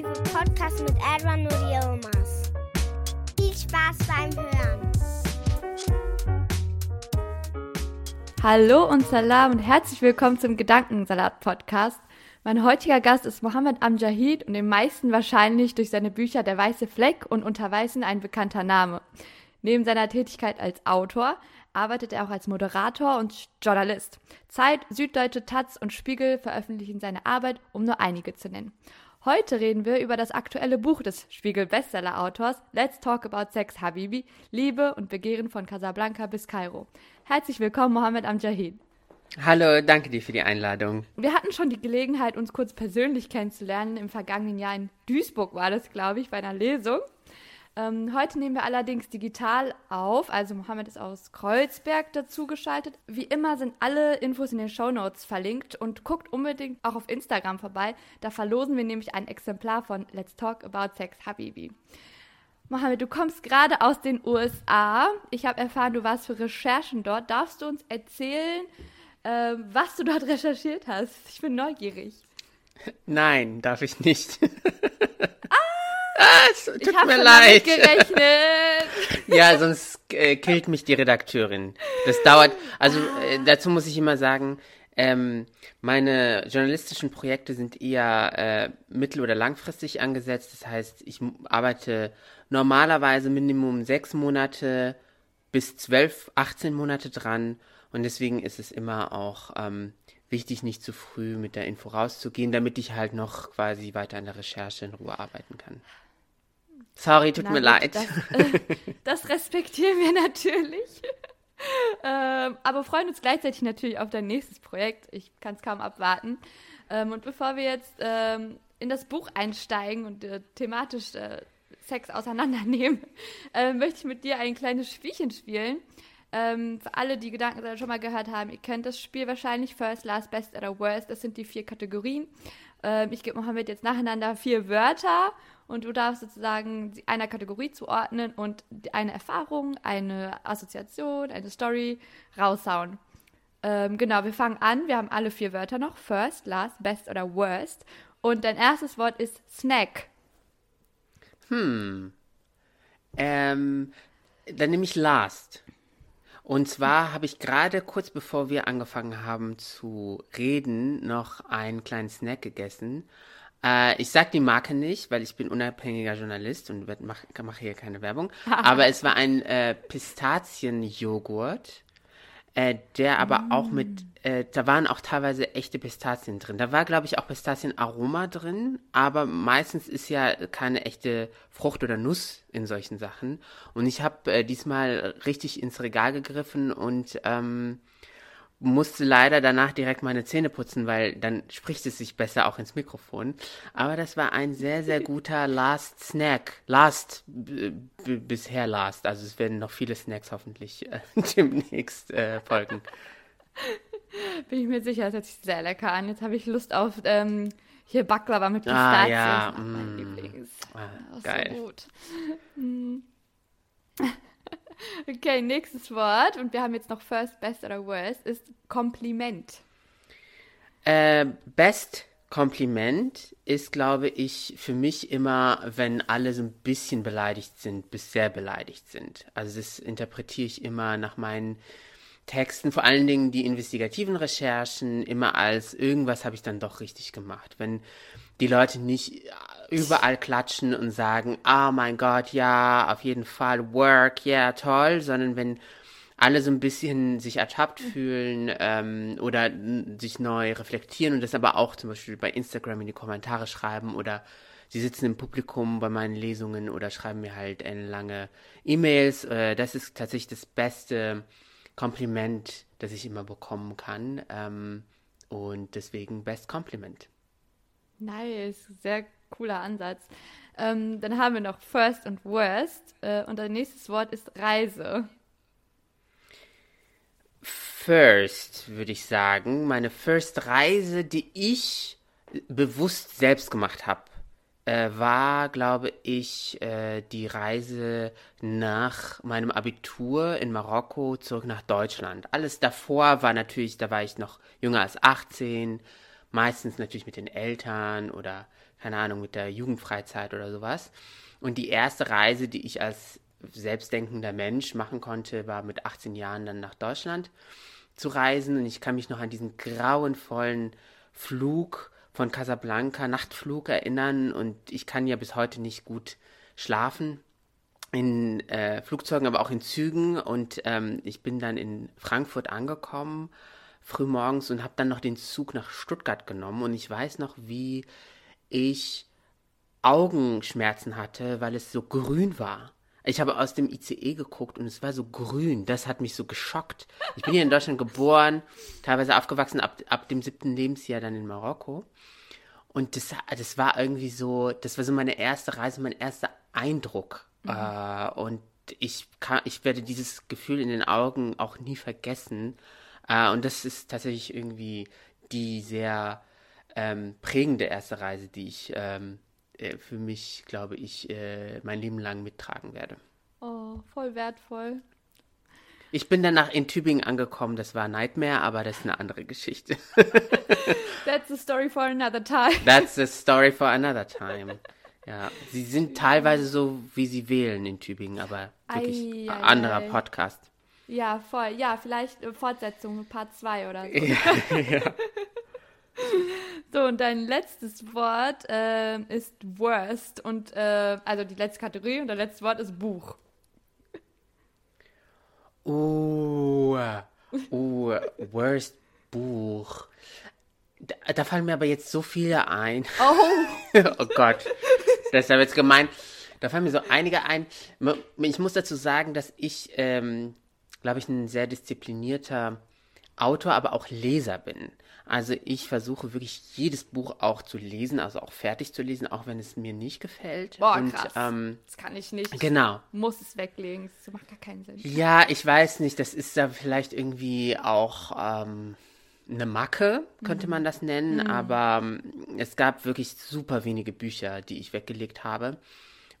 Ultimative Podcast mit Edwin und Yilmaz. Viel Spaß beim Hören. Hallo und Salam und herzlich willkommen zum Gedankensalat-Podcast. Mein heutiger Gast ist Mohammed Amjahid und den meisten wahrscheinlich durch seine Bücher Der weiße Fleck und Unter Weißen ein bekannter Name. Neben seiner Tätigkeit als Autor arbeitet er auch als Moderator und Journalist. Zeit, Süddeutsche Taz und Spiegel veröffentlichen seine Arbeit, um nur einige zu nennen. Heute reden wir über das aktuelle Buch des Spiegel-Bestseller-Autors Let's Talk About Sex Habibi, Liebe und Begehren von Casablanca bis Kairo. Herzlich willkommen, Mohammed Amjahid. Hallo, danke dir für die Einladung. Wir hatten schon die Gelegenheit, uns kurz persönlich kennenzulernen. Im vergangenen Jahr in Duisburg war das, glaube ich, bei einer Lesung. Ähm, heute nehmen wir allerdings digital auf, also Mohammed ist aus Kreuzberg dazugeschaltet. Wie immer sind alle Infos in den Show Notes verlinkt und guckt unbedingt auch auf Instagram vorbei. Da verlosen wir nämlich ein Exemplar von Let's Talk About Sex Habibi. Mohammed, du kommst gerade aus den USA. Ich habe erfahren, du warst für Recherchen dort. Darfst du uns erzählen, äh, was du dort recherchiert hast? Ich bin neugierig. Nein, darf ich nicht. ah, es tut Ich mir leid. gerechnet. Ja, sonst äh, killt mich die Redakteurin. Das dauert, also äh, dazu muss ich immer sagen, ähm, meine journalistischen Projekte sind eher äh, mittel- oder langfristig angesetzt. Das heißt, ich arbeite normalerweise Minimum sechs Monate bis zwölf, 18 Monate dran. Und deswegen ist es immer auch ähm, wichtig, nicht zu früh mit der Info rauszugehen, damit ich halt noch quasi weiter an der Recherche in Ruhe arbeiten kann. Sorry, tut Na mir leid. Das, äh, das respektieren wir natürlich. ähm, aber freuen uns gleichzeitig natürlich auf dein nächstes Projekt. Ich kann es kaum abwarten. Ähm, und bevor wir jetzt ähm, in das Buch einsteigen und äh, thematisch äh, Sex auseinandernehmen, äh, möchte ich mit dir ein kleines Spielchen spielen. Ähm, für alle, die Gedanken schon mal gehört haben, ihr kennt das Spiel wahrscheinlich First, Last, Best oder Worst. Das sind die vier Kategorien. Ähm, ich gebe Mohammed jetzt nacheinander vier Wörter und du darfst sozusagen einer Kategorie zuordnen und eine Erfahrung, eine Assoziation, eine Story raushauen. Ähm, genau, wir fangen an. Wir haben alle vier Wörter noch. First, Last, Best oder Worst. Und dein erstes Wort ist Snack. Ähm, dann nehme ich Last. Und zwar habe ich gerade kurz bevor wir angefangen haben zu reden, noch einen kleinen Snack gegessen. Äh, ich sag die Marke nicht, weil ich bin unabhängiger Journalist und mache mach hier keine Werbung. Aber es war ein äh, Pistazienjoghurt, äh, der aber auch mit, äh, da waren auch teilweise echte Pistazien drin. Da war, glaube ich, auch Pistazienaroma drin, aber meistens ist ja keine echte Frucht oder Nuss in solchen Sachen. Und ich habe äh, diesmal richtig ins Regal gegriffen und ähm, musste leider danach direkt meine Zähne putzen, weil dann spricht es sich besser auch ins Mikrofon. Aber das war ein sehr, sehr guter Last Snack. Last, bisher Last. Also es werden noch viele Snacks hoffentlich äh, demnächst äh, folgen. Bin ich mir sicher, das hört sich sehr lecker an. Jetzt habe ich Lust auf ähm, hier Baklava mit Ah, Pistazien. ja, Das ist mein mm. Lieblings. Ah, geil. So gut. Okay, nächstes Wort. Und wir haben jetzt noch First, Best oder Worst, ist Kompliment. Äh, Best Kompliment ist, glaube ich, für mich immer, wenn alle so ein bisschen beleidigt sind, bis sehr beleidigt sind. Also das interpretiere ich immer nach meinen Texten, vor allen Dingen die investigativen Recherchen, immer als irgendwas habe ich dann doch richtig gemacht. Wenn die Leute nicht überall klatschen und sagen, oh mein Gott, ja, auf jeden Fall, work, ja, toll, sondern wenn alle so ein bisschen sich ertappt fühlen ähm, oder sich neu reflektieren und das aber auch zum Beispiel bei Instagram in die Kommentare schreiben oder sie sitzen im Publikum bei meinen Lesungen oder schreiben mir halt lange E-Mails. Äh, das ist tatsächlich das beste Kompliment, das ich immer bekommen kann. Ähm, und deswegen Best Compliment. Nice, sehr cooler Ansatz. Ähm, dann haben wir noch First und Worst. Äh, und dein nächstes Wort ist Reise. First, würde ich sagen. Meine First Reise, die ich bewusst selbst gemacht habe, äh, war, glaube ich, äh, die Reise nach meinem Abitur in Marokko zurück nach Deutschland. Alles davor war natürlich, da war ich noch jünger als 18, meistens natürlich mit den Eltern oder keine Ahnung, mit der Jugendfreizeit oder sowas. Und die erste Reise, die ich als selbstdenkender Mensch machen konnte, war mit 18 Jahren dann nach Deutschland zu reisen. Und ich kann mich noch an diesen grauenvollen Flug von Casablanca, Nachtflug erinnern. Und ich kann ja bis heute nicht gut schlafen in äh, Flugzeugen, aber auch in Zügen. Und ähm, ich bin dann in Frankfurt angekommen, frühmorgens, und habe dann noch den Zug nach Stuttgart genommen. Und ich weiß noch, wie ich Augenschmerzen hatte, weil es so grün war. Ich habe aus dem ICE geguckt und es war so grün. Das hat mich so geschockt. Ich bin hier in Deutschland geboren, teilweise aufgewachsen ab, ab dem siebten Lebensjahr dann in Marokko. Und das, das war irgendwie so, das war so meine erste Reise, mein erster Eindruck. Mhm. Äh, und ich, kann, ich werde dieses Gefühl in den Augen auch nie vergessen. Äh, und das ist tatsächlich irgendwie die sehr ähm, prägende erste Reise, die ich ähm, äh, für mich, glaube ich, äh, mein Leben lang mittragen werde. Oh, voll wertvoll. Ich bin danach in Tübingen angekommen, das war Nightmare, aber das ist eine andere Geschichte. That's a story for another time. That's a story for another time. Ja, sie sind teilweise so, wie sie wählen in Tübingen, aber wirklich ei, ei, anderer ei. Podcast. Ja, voll. Ja, vielleicht äh, Fortsetzung, Part 2 oder so. Ja, ja. So, und dein letztes Wort äh, ist Worst. Und äh, also die letzte Kategorie und dein letztes Wort ist Buch. Oh, oh, Worst Buch. Da, da, fallen mir aber jetzt so viele ein. Oh, oh Gott, das ist ja jetzt gemein. Da fallen mir so einige ein. Ich muss dazu sagen, dass ich, ähm, glaube ich, ein sehr disziplinierter Autor, aber auch Leser bin. Also ich versuche wirklich jedes Buch auch zu lesen, also auch fertig zu lesen, auch wenn es mir nicht gefällt. Boah, und, krass. Ähm, das kann ich nicht. Genau. Ich muss es weglegen. Das macht gar keinen Sinn. Ja, ich weiß nicht. Das ist da vielleicht irgendwie auch ähm, eine Macke, könnte mhm. man das nennen. Mhm. Aber ähm, es gab wirklich super wenige Bücher, die ich weggelegt habe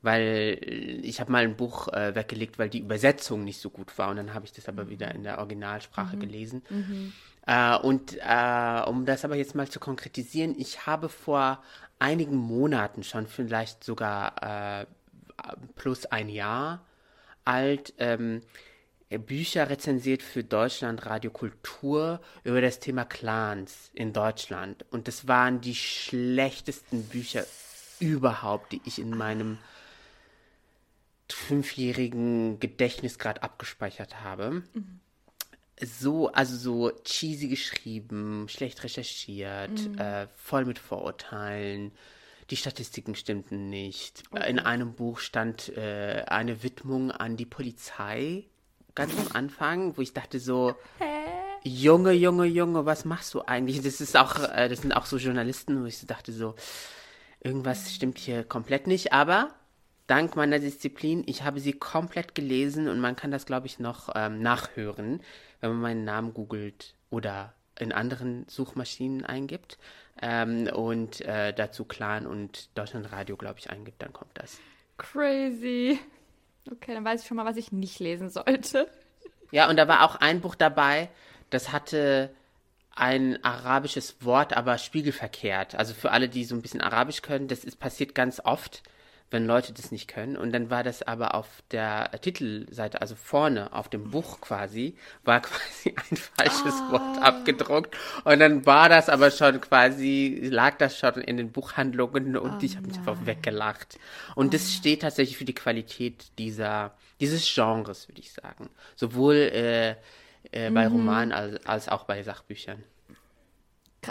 weil ich habe mal ein Buch äh, weggelegt, weil die Übersetzung nicht so gut war und dann habe ich das aber wieder in der Originalsprache mhm. gelesen. Mhm. Äh, und äh, um das aber jetzt mal zu konkretisieren, ich habe vor einigen Monaten schon, vielleicht sogar äh, plus ein Jahr alt, ähm, Bücher rezensiert für Deutschland Radio Kultur über das Thema Clans in Deutschland. Und das waren die schlechtesten Bücher überhaupt, die ich in meinem fünfjährigen Gedächtnis gerade abgespeichert habe. Mhm so, also so cheesy geschrieben, schlecht recherchiert, mhm. äh, voll mit Vorurteilen. Die Statistiken stimmten nicht. Okay. In einem Buch stand äh, eine Widmung an die Polizei ganz am Anfang, wo ich dachte so? Junge, Junge, Junge, was machst du eigentlich? Das ist auch, äh, das sind auch so Journalisten, wo ich so dachte so, irgendwas stimmt hier komplett nicht. Aber dank meiner Disziplin, ich habe sie komplett gelesen und man kann das, glaube ich, noch ähm, nachhören wenn man meinen Namen googelt oder in anderen Suchmaschinen eingibt ähm, und äh, dazu Clan und Deutschlandradio, glaube ich, eingibt, dann kommt das. Crazy. Okay, dann weiß ich schon mal, was ich nicht lesen sollte. Ja, und da war auch ein Buch dabei, das hatte ein arabisches Wort, aber spiegelverkehrt. Also für alle, die so ein bisschen Arabisch können, das ist passiert ganz oft wenn Leute das nicht können. Und dann war das aber auf der Titelseite, also vorne auf dem Buch quasi, war quasi ein falsches oh. Wort abgedruckt. Und dann war das aber schon quasi, lag das schon in den Buchhandlungen und oh, ich habe mich einfach weggelacht. Und oh. das steht tatsächlich für die Qualität dieser, dieses Genres, würde ich sagen. Sowohl äh, äh, bei mhm. Romanen als, als auch bei Sachbüchern.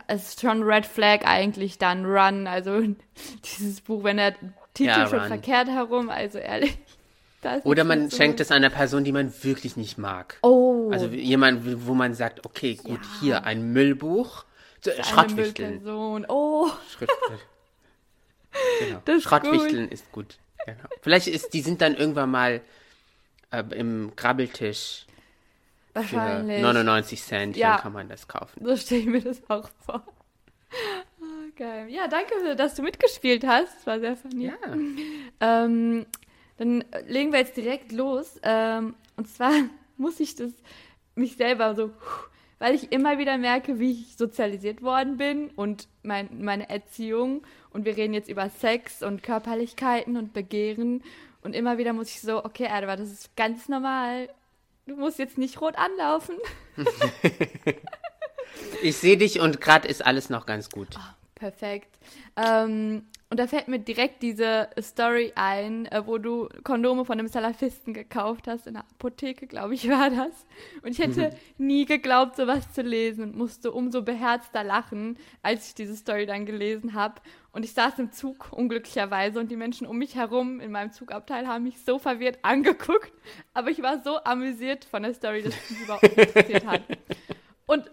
es ist schon Red Flag eigentlich dann Run, also dieses Buch, wenn der Titel Ja, schon verkehrt herum, also ehrlich. Oder man so- schenkt es einer Person, die man wirklich nicht mag. Oh, Also jemand, wo man sagt, okay, gut, hier ein Müllbuch. Schrottwichteln. Müllperson. Oh, Schritt, genau. Das ist Schrottwichteln ist gut. Genau. Vielleicht ist, die sind dann irgendwann mal äh, im Grabbeltisch für wahrscheinlich. 99 Cent, Ja. dann kann man das kaufen. So stelle ich mir das auch vor. Geil. Ja, danke, dass du mitgespielt hast. Das war sehr funny. Ja. Ähm, dann legen wir jetzt direkt los. Ähm, und zwar muss ich das mich selber so, weil ich immer wieder merke, wie ich sozialisiert worden bin und mein, meine Erziehung. Und wir reden jetzt über Sex und Körperlichkeiten und Begehren. Und immer wieder muss ich so, okay, Edward, das ist ganz normal. Du musst jetzt nicht rot anlaufen. Ich sehe dich und gerade ist alles noch ganz gut. Perfekt. Ähm, und da fällt mir direkt diese Story ein, äh, wo du Kondome von einem Salafisten gekauft hast, in der Apotheke, glaube ich, war das. Und ich hätte nie geglaubt, sowas zu lesen und musste umso beherzter lachen, als ich diese Story dann gelesen habe. Und ich saß im Zug, unglücklicherweise, und die Menschen um mich herum in meinem Zugabteil haben mich so verwirrt angeguckt. Aber ich war so amüsiert von der Story, dass es mich überhaupt nicht interessiert hat. Und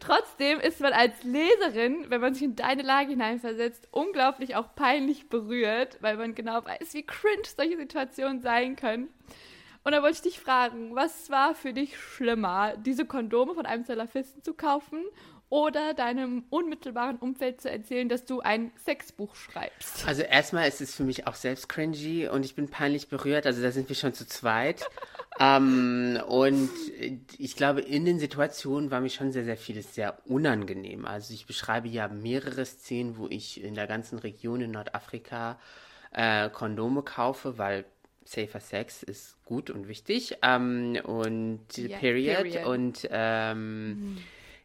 Trotzdem ist man als Leserin, wenn man sich in deine Lage hineinversetzt, unglaublich auch peinlich berührt, weil man genau weiß, wie cringe solche Situationen sein können. Und da wollte ich dich fragen, was war für dich schlimmer, diese Kondome von einem Salafisten zu kaufen oder deinem unmittelbaren Umfeld zu erzählen, dass du ein Sexbuch schreibst? Also erstmal ist es für mich auch selbst cringy und ich bin peinlich berührt. Also da sind wir schon zu zweit. ähm, und ich glaube, in den Situationen war mir schon sehr, sehr vieles sehr unangenehm. Also ich beschreibe ja mehrere Szenen, wo ich in der ganzen Region in Nordafrika äh, Kondome kaufe, weil safer Sex ist gut und wichtig. Ähm, und Ja, period. period. Und ähm,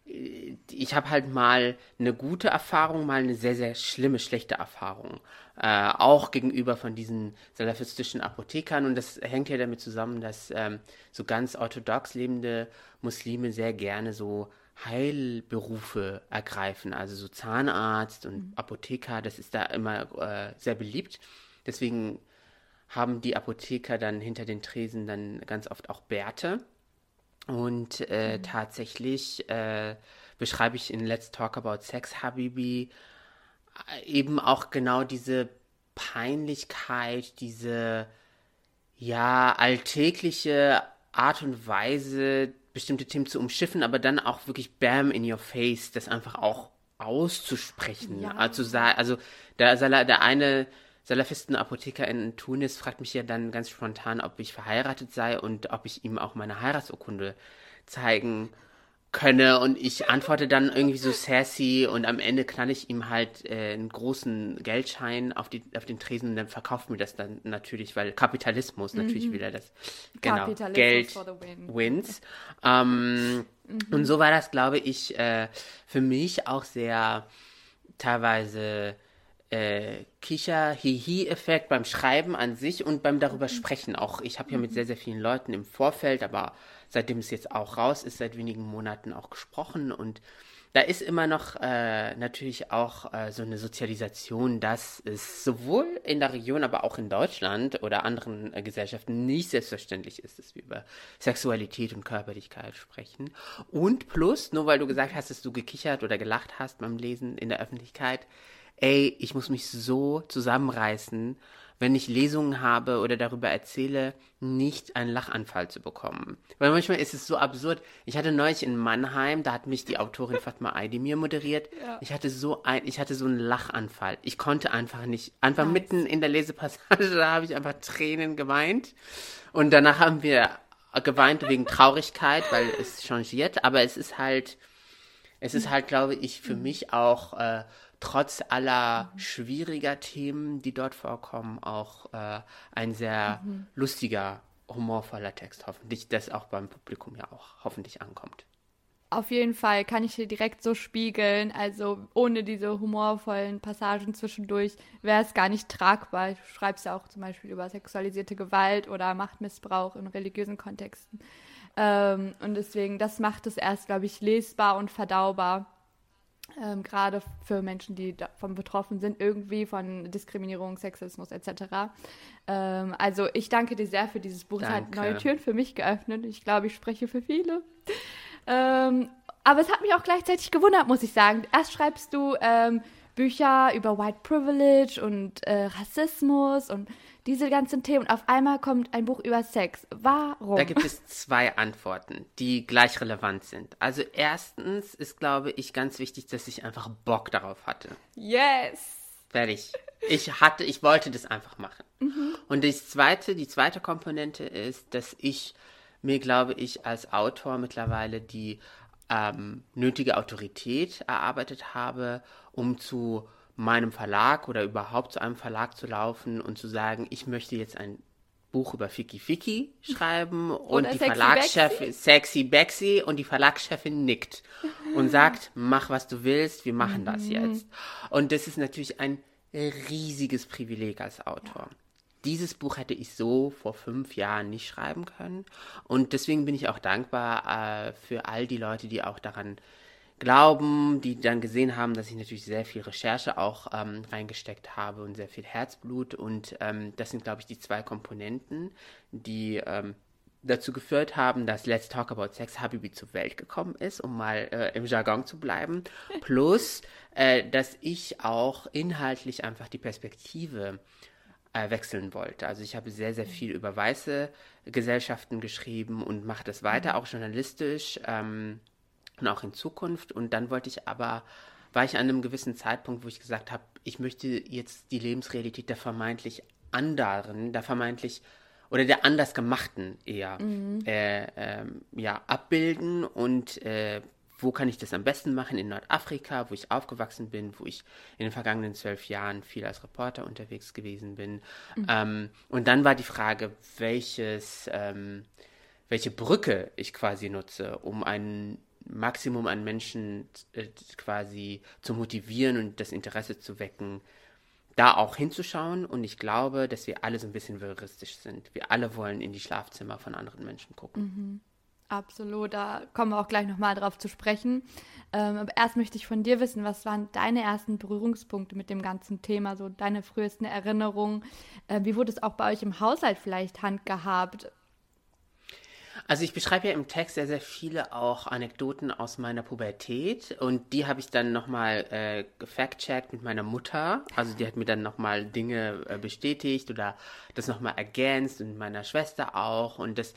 ich habe halt mal eine gute Erfahrung, mal eine sehr, sehr schlimme, schlechte Erfahrung. Äh, auch gegenüber von diesen salafistischen Apothekern. Und das hängt ja damit zusammen, dass ähm, so ganz orthodox lebende Muslime sehr gerne so Heilberufe ergreifen. Also so Zahnarzt und Apotheker, das ist da immer äh, sehr beliebt. Deswegen haben die Apotheker dann hinter den Tresen dann ganz oft auch Bärte. Und äh, tatsächlich äh, beschreibe ich in Let's Talk About Sex, Habibi, äh, eben auch genau diese Peinlichkeit, diese ja alltägliche Art und Weise, bestimmte Themen zu umschiffen, aber dann auch wirklich bam in your face, das einfach auch auszusprechen. Ja. Also, also der, Sala, der eine Salafisten-Apotheker in Tunis fragt mich ja dann ganz spontan, ob ich verheiratet sei und ob ich ihm auch meine Heiratsurkunde zeigen könne. Und ich antworte dann irgendwie so sassy und am Ende knall ich ihm halt äh, einen großen Geldschein auf, die, auf den Tresen und dann verkauft mir das dann natürlich, weil Kapitalismus natürlich wieder das genau, Geld win. wins. Ähm, Und so war das, glaube ich, äh, für mich auch sehr teilweise äh, Kicher-Hihi-Effekt beim Schreiben an sich und beim darüber sprechen auch. Ich habe ja mit sehr, sehr vielen Leuten im Vorfeld, aber seitdem es jetzt auch raus ist, seit wenigen Monaten auch gesprochen und da ist immer noch äh, natürlich auch äh, so eine Sozialisation, dass es sowohl in der Region, aber auch in Deutschland oder anderen äh, Gesellschaften nicht selbstverständlich ist, dass wir über Sexualität und Körperlichkeit sprechen. Und plus, nur weil du gesagt hast, dass du gekichert oder gelacht hast beim Lesen in der Öffentlichkeit, ey, ich muss mich so zusammenreißen, wenn ich Lesungen habe oder darüber erzähle, nicht einen Lachanfall zu bekommen. Weil manchmal ist es so absurd. Ich hatte neulich in Mannheim, da hat mich die Autorin Fatma Aydemir moderiert. Ich hatte so ein, ich hatte so einen Lachanfall. Ich konnte einfach nicht, einfach mitten in der Lesepassage, da habe ich einfach Tränen geweint. Und danach haben wir geweint wegen Traurigkeit, weil es changiert, aber es ist halt, es ist halt, glaube ich, für mich auch äh, trotz aller schwieriger Themen, die dort vorkommen, auch äh, ein sehr lustiger, humorvoller Text. Hoffentlich, das auch beim Publikum ja auch hoffentlich ankommt. Auf jeden Fall kann ich dir direkt so spiegeln. Also ohne diese humorvollen Passagen zwischendurch wäre es gar nicht tragbar. Du schreibst ja auch zum Beispiel über sexualisierte Gewalt oder Machtmissbrauch in religiösen Kontexten. Ähm, und deswegen, das macht es erst, glaube ich, lesbar und verdaubar. Ähm, gerade für Menschen, die davon betroffen sind, irgendwie von Diskriminierung, Sexismus etc. Ähm, also ich danke dir sehr für dieses Buch. Danke. Es hat neue Türen für mich geöffnet. Ich glaube, ich spreche für viele. Ähm, aber es hat mich auch gleichzeitig gewundert, muss ich sagen. Erst schreibst du ähm, Bücher über White Privilege und äh, Rassismus und diese ganzen Themen. Und auf einmal kommt ein Buch über Sex. Warum? Da gibt es zwei Antworten, die gleich relevant sind. Also erstens ist, glaube ich, ganz wichtig, dass ich einfach Bock darauf hatte. yes! Fertig. Ich hatte, ich wollte das einfach machen. Und das zweite, die zweite Komponente ist, dass ich mir, glaube ich, als Autor mittlerweile die ähm, nötige Autorität erarbeitet habe, um zu meinem Verlag oder überhaupt zu einem Verlag zu laufen und zu sagen, ich möchte jetzt ein Buch über Fiki Fiki schreiben und die Verlagschefin Sexy Bexy und die Verlagschefin nickt und sagt, mach was du willst, wir machen das jetzt. Und das ist natürlich ein riesiges Privileg als Autor. Dieses Buch hätte ich so vor fünf Jahren nicht schreiben können. Und deswegen bin ich auch dankbar äh, für all die Leute, die auch daran glauben, die dann gesehen haben, dass ich natürlich sehr viel Recherche auch ähm, reingesteckt habe und sehr viel Herzblut. Und ähm, das sind, glaube ich, die zwei Komponenten, die ähm, dazu geführt haben, dass Let's Talk About Sex Habibi zur Welt gekommen ist, um mal äh, im Jargon zu bleiben. Plus, äh, dass ich auch inhaltlich einfach die Perspektive äh, wechseln wollte. Also ich habe sehr, sehr viel über weiße Gesellschaften geschrieben und mache das weiter, auch journalistisch ähm, und auch in Zukunft. Und dann wollte ich aber, war ich an einem gewissen Zeitpunkt, wo ich gesagt habe, ich möchte jetzt die Lebensrealität der vermeintlich anderen, der vermeintlich oder der anders gemachten eher äh, ähm, ja, abbilden und äh, wo kann ich das am besten machen? In Nordafrika, wo ich aufgewachsen bin, wo ich in den vergangenen zwölf Jahren viel als Reporter unterwegs gewesen bin. Ähm, und dann war die Frage, welches, ähm, welche Brücke ich quasi nutze, um ein Maximum an Menschen äh, quasi zu motivieren und das Interesse zu wecken, da auch hinzuschauen. Und ich glaube, dass wir alle so ein bisschen voyeuristisch sind. Wir alle wollen in die Schlafzimmer von anderen Menschen gucken. Absolut, da kommen wir auch gleich nochmal drauf zu sprechen. Ähm, aber erst möchte ich von dir wissen, was waren deine ersten Berührungspunkte mit dem ganzen Thema, so deine frühesten Erinnerungen? Äh, wie wurde es auch bei euch im Haushalt vielleicht handgehabt? Also ich beschreibe ja im Text sehr, sehr viele auch Anekdoten aus meiner Pubertät und die habe ich dann nochmal äh, gefact-checkt mit meiner Mutter. Also die hat mir dann nochmal Dinge äh, bestätigt oder das nochmal ergänzt und meiner Schwester auch und das,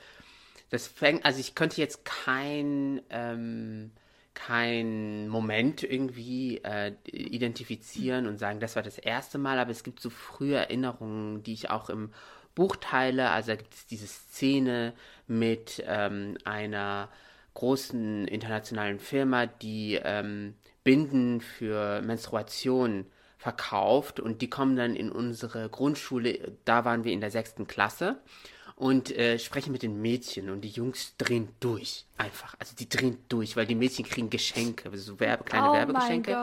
das fängt, also ich könnte jetzt kein, ähm, kein Moment irgendwie äh, identifizieren und sagen, das war das erste Mal, aber es gibt so frühe Erinnerungen, die ich auch im Buch teile. Also da gibt es diese Szene mit ähm, einer großen internationalen Firma, die ähm, Binden für Menstruation verkauft und die kommen dann in unsere Grundschule, da waren wir in der sechsten Klasse und äh, sprechen mit den Mädchen und die Jungs drehen durch, einfach. Also die drehen durch, weil die Mädchen kriegen Geschenke, also so Werbe, kleine Oh Werbegeschenke.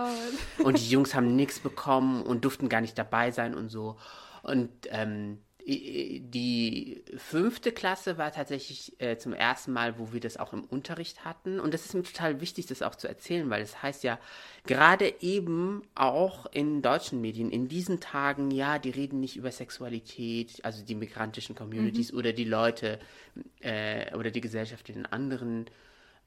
Und die Jungs haben nichts bekommen und durften gar nicht dabei sein und so. Und ähm, die fünfte Klasse war tatsächlich äh, zum ersten Mal, wo wir das auch im Unterricht hatten. Und das ist mir total wichtig, das auch zu erzählen, weil es heißt ja, gerade eben auch in deutschen Medien, in diesen Tagen, ja, die reden nicht über Sexualität, also die migrantischen Communities oder die Leute äh, oder die Gesellschaft in anderen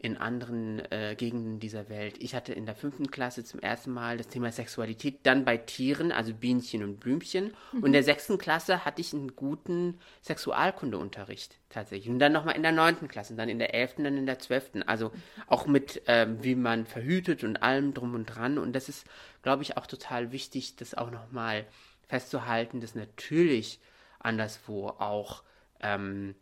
in anderen äh, Gegenden dieser Welt. Ich hatte in der fünften Klasse zum ersten Mal das Thema Sexualität, dann bei Tieren, also Bienchen und Blümchen. Und in der sechsten Klasse hatte ich einen guten Sexualkundeunterricht tatsächlich. Und dann nochmal in der neunten Klasse, dann in der elften, dann in der zwölften. Also auch mit, ähm, wie man verhütet und allem drum und dran. Und das ist, glaube ich, auch total wichtig, das auch nochmal festzuhalten, dass natürlich anderswo auch ähm,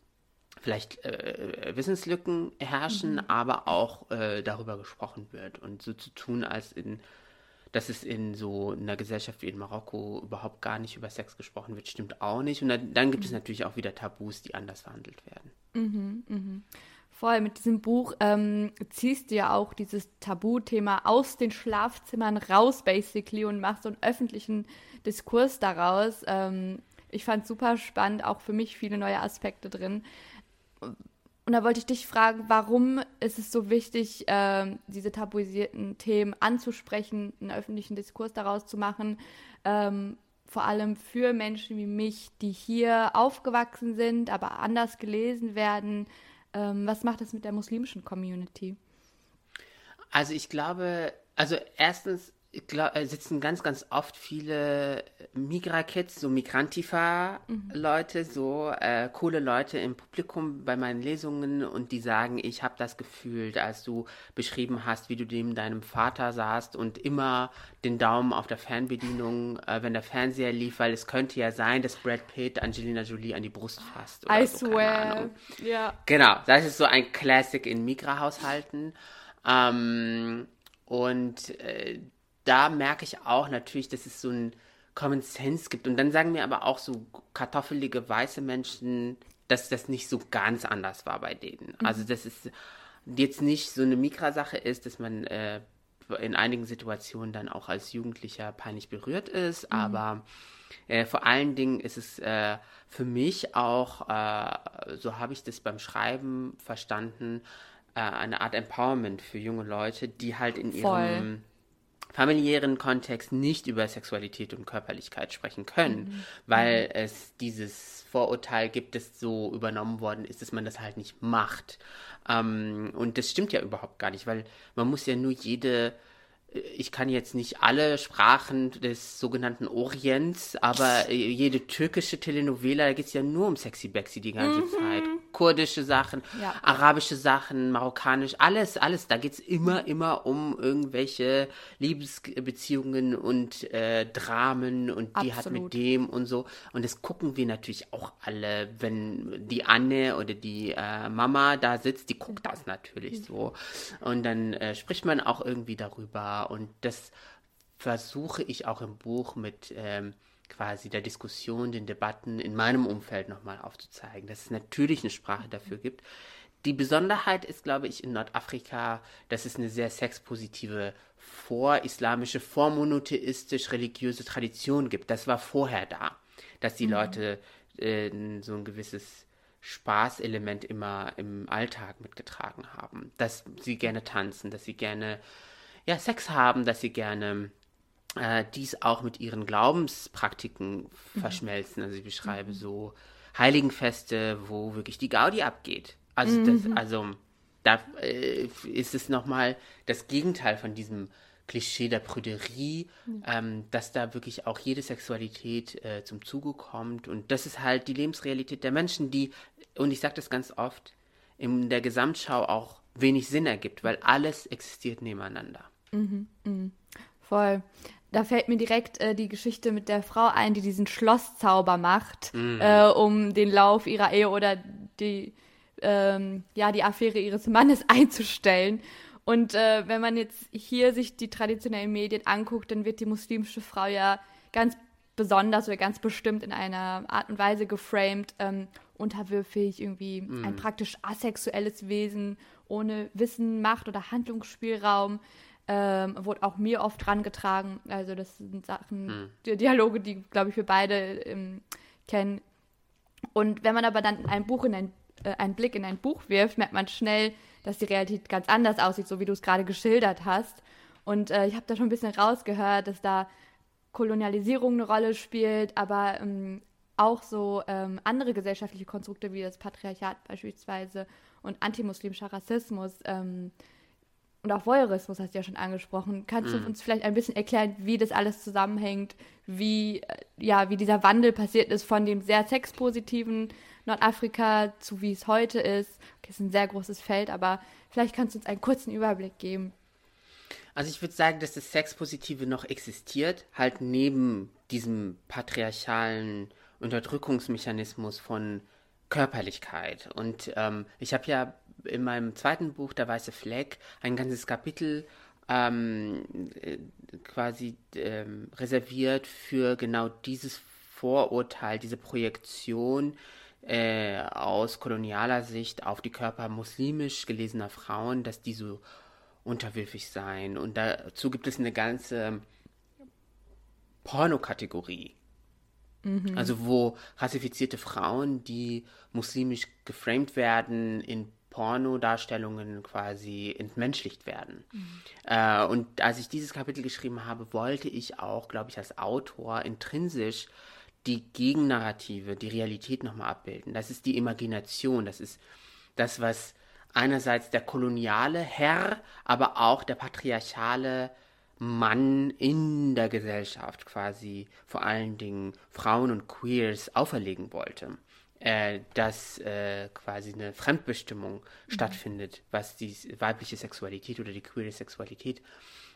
vielleicht äh, Wissenslücken herrschen, aber auch äh, darüber gesprochen wird und so zu tun, als in, dass es in so einer Gesellschaft wie in Marokko überhaupt gar nicht über Sex gesprochen wird, stimmt auch nicht. Und dann, dann gibt es natürlich auch wieder Tabus, die anders verhandelt werden. Voll, mit diesem Buch ähm, ziehst du ja auch dieses Tabuthema aus den Schlafzimmern raus, basically, und machst so einen öffentlichen Diskurs daraus. Ähm, ich fand super spannend, auch für mich viele neue Aspekte drin. Und da wollte ich dich fragen, warum ist es so wichtig, ähm, diese tabuisierten Themen anzusprechen, einen öffentlichen Diskurs daraus zu machen, ähm, vor allem für Menschen wie mich, die hier aufgewachsen sind, aber anders gelesen werden. Ähm, was macht das mit der muslimischen Community? Also ich glaube, also erstens glaub, äh, sitzen ganz, ganz oft viele Migra-Kids, so Migrantifa-Leute, mhm. so äh, coole Leute im Publikum bei meinen Lesungen und die sagen, ich habe das gefühlt, als du beschrieben hast, wie du neben deinem Vater saßt und immer den Daumen auf der Fernbedienung, äh, wenn der Fernseher lief, weil es könnte ja sein, dass Brad Pitt Angelina Jolie an die Brust fasst. Oder I so, swear. Ja. Genau, das ist so ein Classic in Migra-Haushalten. Ähm, und äh, da merke ich auch natürlich, dass es so ein Common Sense gibt. Und dann sagen mir aber auch so kartoffelige weiße Menschen, dass das nicht so ganz anders war bei denen. Mhm. Also, dass es jetzt nicht so eine Mikra-Sache ist, dass man äh, in einigen Situationen dann auch als Jugendlicher peinlich berührt ist, mhm. aber äh, vor allen Dingen ist es äh, für mich auch, äh, so habe ich das beim Schreiben verstanden, äh, eine Art Empowerment für junge Leute, die halt in Voll. ihrem familiären Kontext nicht über Sexualität und Körperlichkeit sprechen können, mhm. weil mhm. es dieses Vorurteil gibt, das so übernommen worden ist, dass man das halt nicht macht. Ähm, und das stimmt ja überhaupt gar nicht, weil man muss ja nur jede ich kann jetzt nicht alle Sprachen des sogenannten Orients, aber jede türkische Telenovela, da geht es ja nur um Sexy Bexy die ganze mhm. Zeit. Kurdische Sachen, ja. arabische Sachen, marokkanisch, alles, alles. Da geht es immer, immer um irgendwelche Liebesbeziehungen und äh, Dramen und die Absolut. hat mit dem und so. Und das gucken wir natürlich auch alle, wenn die Anne oder die äh, Mama da sitzt, die guckt das natürlich so. Und dann äh, spricht man auch irgendwie darüber und das versuche ich auch im Buch mit ähm, quasi der Diskussion, den Debatten in meinem Umfeld nochmal aufzuzeigen, dass es natürlich eine Sprache dafür gibt. Die Besonderheit ist, glaube ich, in Nordafrika, dass es eine sehr sexpositive vorislamische, vormonoteistisch religiöse Tradition gibt. Das war vorher da, dass die mhm. Leute äh, so ein gewisses Spaßelement immer im Alltag mitgetragen haben, dass sie gerne tanzen, dass sie gerne ja, Sex haben, dass sie gerne äh, dies auch mit ihren Glaubenspraktiken mhm. verschmelzen. Also ich beschreibe mhm. so Heiligenfeste, wo wirklich die Gaudi abgeht. Also, mhm. das, also da äh, ist es nochmal das Gegenteil von diesem Klischee der Prüderie, mhm. ähm, dass da wirklich auch jede Sexualität äh, zum Zuge kommt. Und das ist halt die Lebensrealität der Menschen, die, und ich sage das ganz oft, in der Gesamtschau auch wenig Sinn ergibt, weil alles existiert nebeneinander. Mhm, mh. Voll. Da fällt mir direkt äh, die Geschichte mit der Frau ein, die diesen Schlosszauber macht, mhm. äh, um den Lauf ihrer Ehe oder die, ähm, ja, die Affäre ihres Mannes einzustellen. Und äh, wenn man jetzt hier sich die traditionellen Medien anguckt, dann wird die muslimische Frau ja ganz besonders oder ganz bestimmt in einer Art und Weise geframed, ähm, unterwürfig, irgendwie mm. ein praktisch asexuelles Wesen ohne Wissen, Macht oder Handlungsspielraum ähm, wurde auch mir oft rangetragen. Also das sind Sachen, hm. die Dialoge, die, glaube ich, wir beide ähm, kennen. Und wenn man aber dann ein Buch in ein, äh, einen Blick in ein Buch wirft, merkt man schnell, dass die Realität ganz anders aussieht, so wie du es gerade geschildert hast. Und äh, ich habe da schon ein bisschen rausgehört, dass da Kolonialisierung eine Rolle spielt, aber ähm, auch so ähm, andere gesellschaftliche Konstrukte wie das Patriarchat beispielsweise und antimuslimischer Rassismus ähm, und auch Voyeurismus hast du ja schon angesprochen. Kannst du uns vielleicht ein bisschen erklären, wie das alles zusammenhängt, wie, äh, ja, wie dieser Wandel passiert ist von dem sehr sexpositiven Nordafrika zu wie es heute ist? Okay, ist ein sehr großes Feld, aber vielleicht kannst du uns einen kurzen Überblick geben. Also ich würde sagen, dass das Sexpositive noch existiert, halt neben diesem patriarchalen Unterdrückungsmechanismus von Körperlichkeit. Und ähm, ich habe ja in meinem zweiten Buch, Der Weiße Fleck, ein ganzes Kapitel ähm, äh, quasi ähm, reserviert für genau dieses Vorurteil, diese Projektion äh, aus kolonialer Sicht auf die Körper muslimisch gelesener Frauen, dass die so unterwürfig seien. Und dazu gibt es eine ganze Pornokategorie. Also wo rassifizierte Frauen, die muslimisch geframed werden, in Pornodarstellungen quasi entmenschlicht werden. Äh, und als ich dieses Kapitel geschrieben habe, wollte ich auch, glaube ich, als Autor intrinsisch die Gegennarrative, die Realität nochmal abbilden. Das ist die Imagination, das ist das, was einerseits der koloniale Herr, aber auch der patriarchale Mann in der Gesellschaft quasi vor allen Dingen Frauen und Queers auferlegen wollte. Äh, dass äh, quasi eine Fremdbestimmung stattfindet, was die weibliche Sexualität oder die queere Sexualität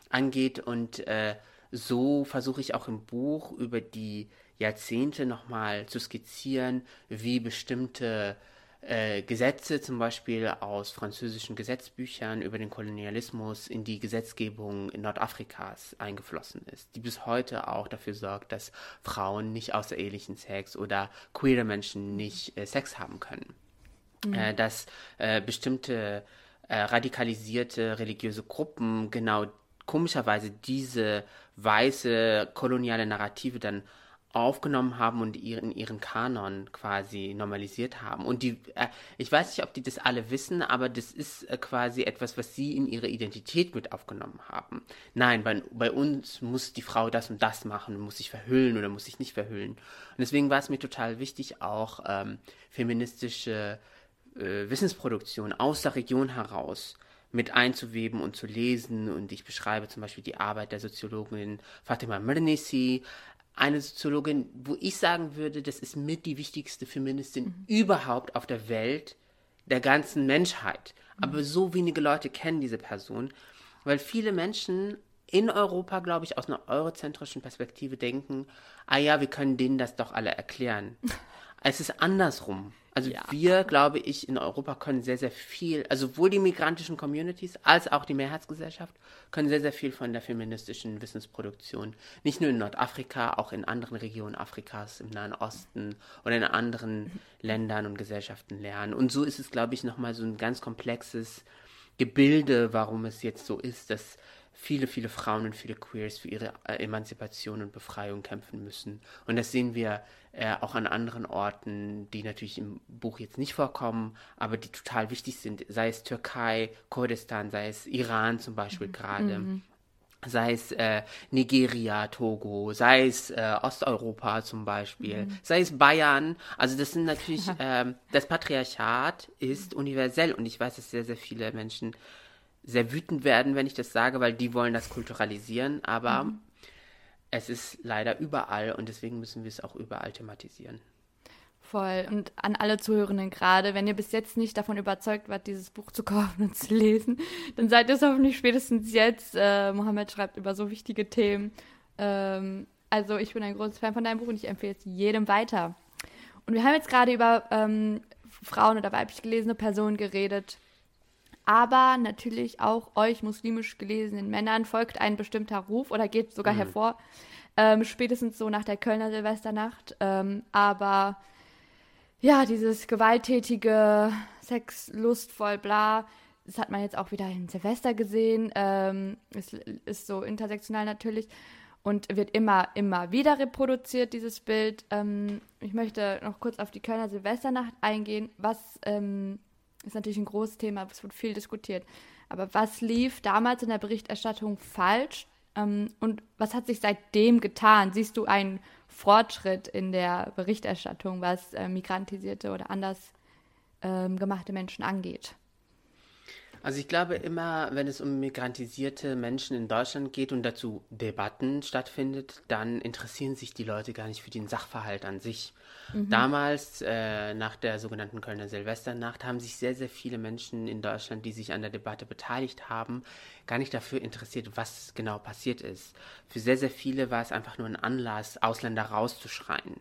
angeht. Und äh, so versuche ich auch im Buch über die Jahrzehnte nochmal zu skizzieren, wie bestimmte äh, Gesetze zum Beispiel aus französischen Gesetzbüchern über den Kolonialismus in die Gesetzgebung in Nordafrikas eingeflossen ist, die bis heute auch dafür sorgt, dass Frauen nicht außerehelichen Sex oder queere Menschen nicht äh, Sex haben können. Äh, dass äh, bestimmte äh, radikalisierte religiöse Gruppen genau komischerweise diese weiße koloniale Narrative dann aufgenommen haben und ihren, ihren Kanon quasi normalisiert haben. Und die, äh, ich weiß nicht, ob die das alle wissen, aber das ist äh, quasi etwas, was sie in ihre Identität mit aufgenommen haben. Nein, bei, bei uns muss die Frau das und das machen, muss sich verhüllen oder muss sich nicht verhüllen. Und deswegen war es mir total wichtig, auch ähm, feministische äh, Wissensproduktion aus der Region heraus mit einzuweben und zu lesen. Und ich beschreibe zum Beispiel die Arbeit der Soziologin Fatima Mernissi, eine Soziologin, wo ich sagen würde, das ist mit die wichtigste Feministin überhaupt auf der Welt, der ganzen Menschheit. Aber so wenige Leute kennen diese Person, weil viele Menschen in Europa, glaube ich, aus einer eurozentrischen Perspektive denken, ah ja, wir können denen das doch alle erklären. es ist andersrum. Also wir, glaube ich, in Europa können sehr, sehr viel, also sowohl die migrantischen Communities als auch die Mehrheitsgesellschaft können sehr, sehr viel von der feministischen Wissensproduktion, nicht nur in Nordafrika, auch in anderen Regionen Afrikas, im Nahen Osten oder in anderen Ländern und Gesellschaften lernen. Und so ist es, glaube ich, nochmal so ein ganz komplexes Gebilde, warum es jetzt so ist, dass viele, viele Frauen und viele Queers für ihre äh, Emanzipation und Befreiung kämpfen müssen. Und das sehen wir äh, auch an anderen Orten, die natürlich im Buch jetzt nicht vorkommen, aber die total wichtig sind, sei es Türkei, Kurdistan, sei es Iran zum Beispiel gerade. Sei es äh, Nigeria, Togo, sei es äh, Osteuropa zum Beispiel, sei es Bayern. Also das sind natürlich, ähm, das Patriarchat ist universell und ich weiß, dass sehr, sehr viele Menschen sehr wütend werden, wenn ich das sage, weil die wollen das kulturalisieren, aber es ist leider überall und deswegen müssen wir es auch überall thematisieren. Voll. Und an alle Zuhörenden gerade, wenn ihr bis jetzt nicht davon überzeugt wart, dieses Buch zu kaufen und zu lesen, dann seid ihr es hoffentlich spätestens jetzt. Äh, Mohammed schreibt über so wichtige Themen. Ähm, also ich bin ein großes Fan von deinem Buch und ich empfehle es jedem weiter. Und wir haben jetzt gerade über ähm, Frauen oder weiblich gelesene Personen geredet. Aber natürlich auch euch muslimisch gelesenen Männern folgt ein bestimmter Ruf oder geht sogar hervor. Ähm, spätestens so nach der Kölner Silvesternacht. Ähm, aber ja, dieses gewalttätige, Sex, lustvoll, bla, das hat man jetzt auch wieder in Silvester gesehen. Ähm, es ist so intersektional natürlich und wird immer, immer wieder reproduziert, dieses Bild. Ähm, ich möchte noch kurz auf die Kölner Silvesternacht eingehen. Was ähm, ist natürlich ein großes Thema, es wird viel diskutiert. Aber was lief damals in der Berichterstattung falsch? Ähm, und was hat sich seitdem getan? Siehst du einen Fortschritt in der Berichterstattung, was äh, migrantisierte oder anders ähm, gemachte Menschen angeht? Also ich glaube immer, wenn es um migrantisierte Menschen in Deutschland geht und dazu Debatten stattfindet, dann interessieren sich die Leute gar nicht für den Sachverhalt an sich. Damals, äh, nach der sogenannten Kölner Silvesternacht, haben sich sehr, sehr viele Menschen in Deutschland, die sich an der Debatte beteiligt haben, gar nicht dafür interessiert, was genau passiert ist. Für sehr, sehr viele war es einfach nur ein Anlass, Ausländer rauszuschreien.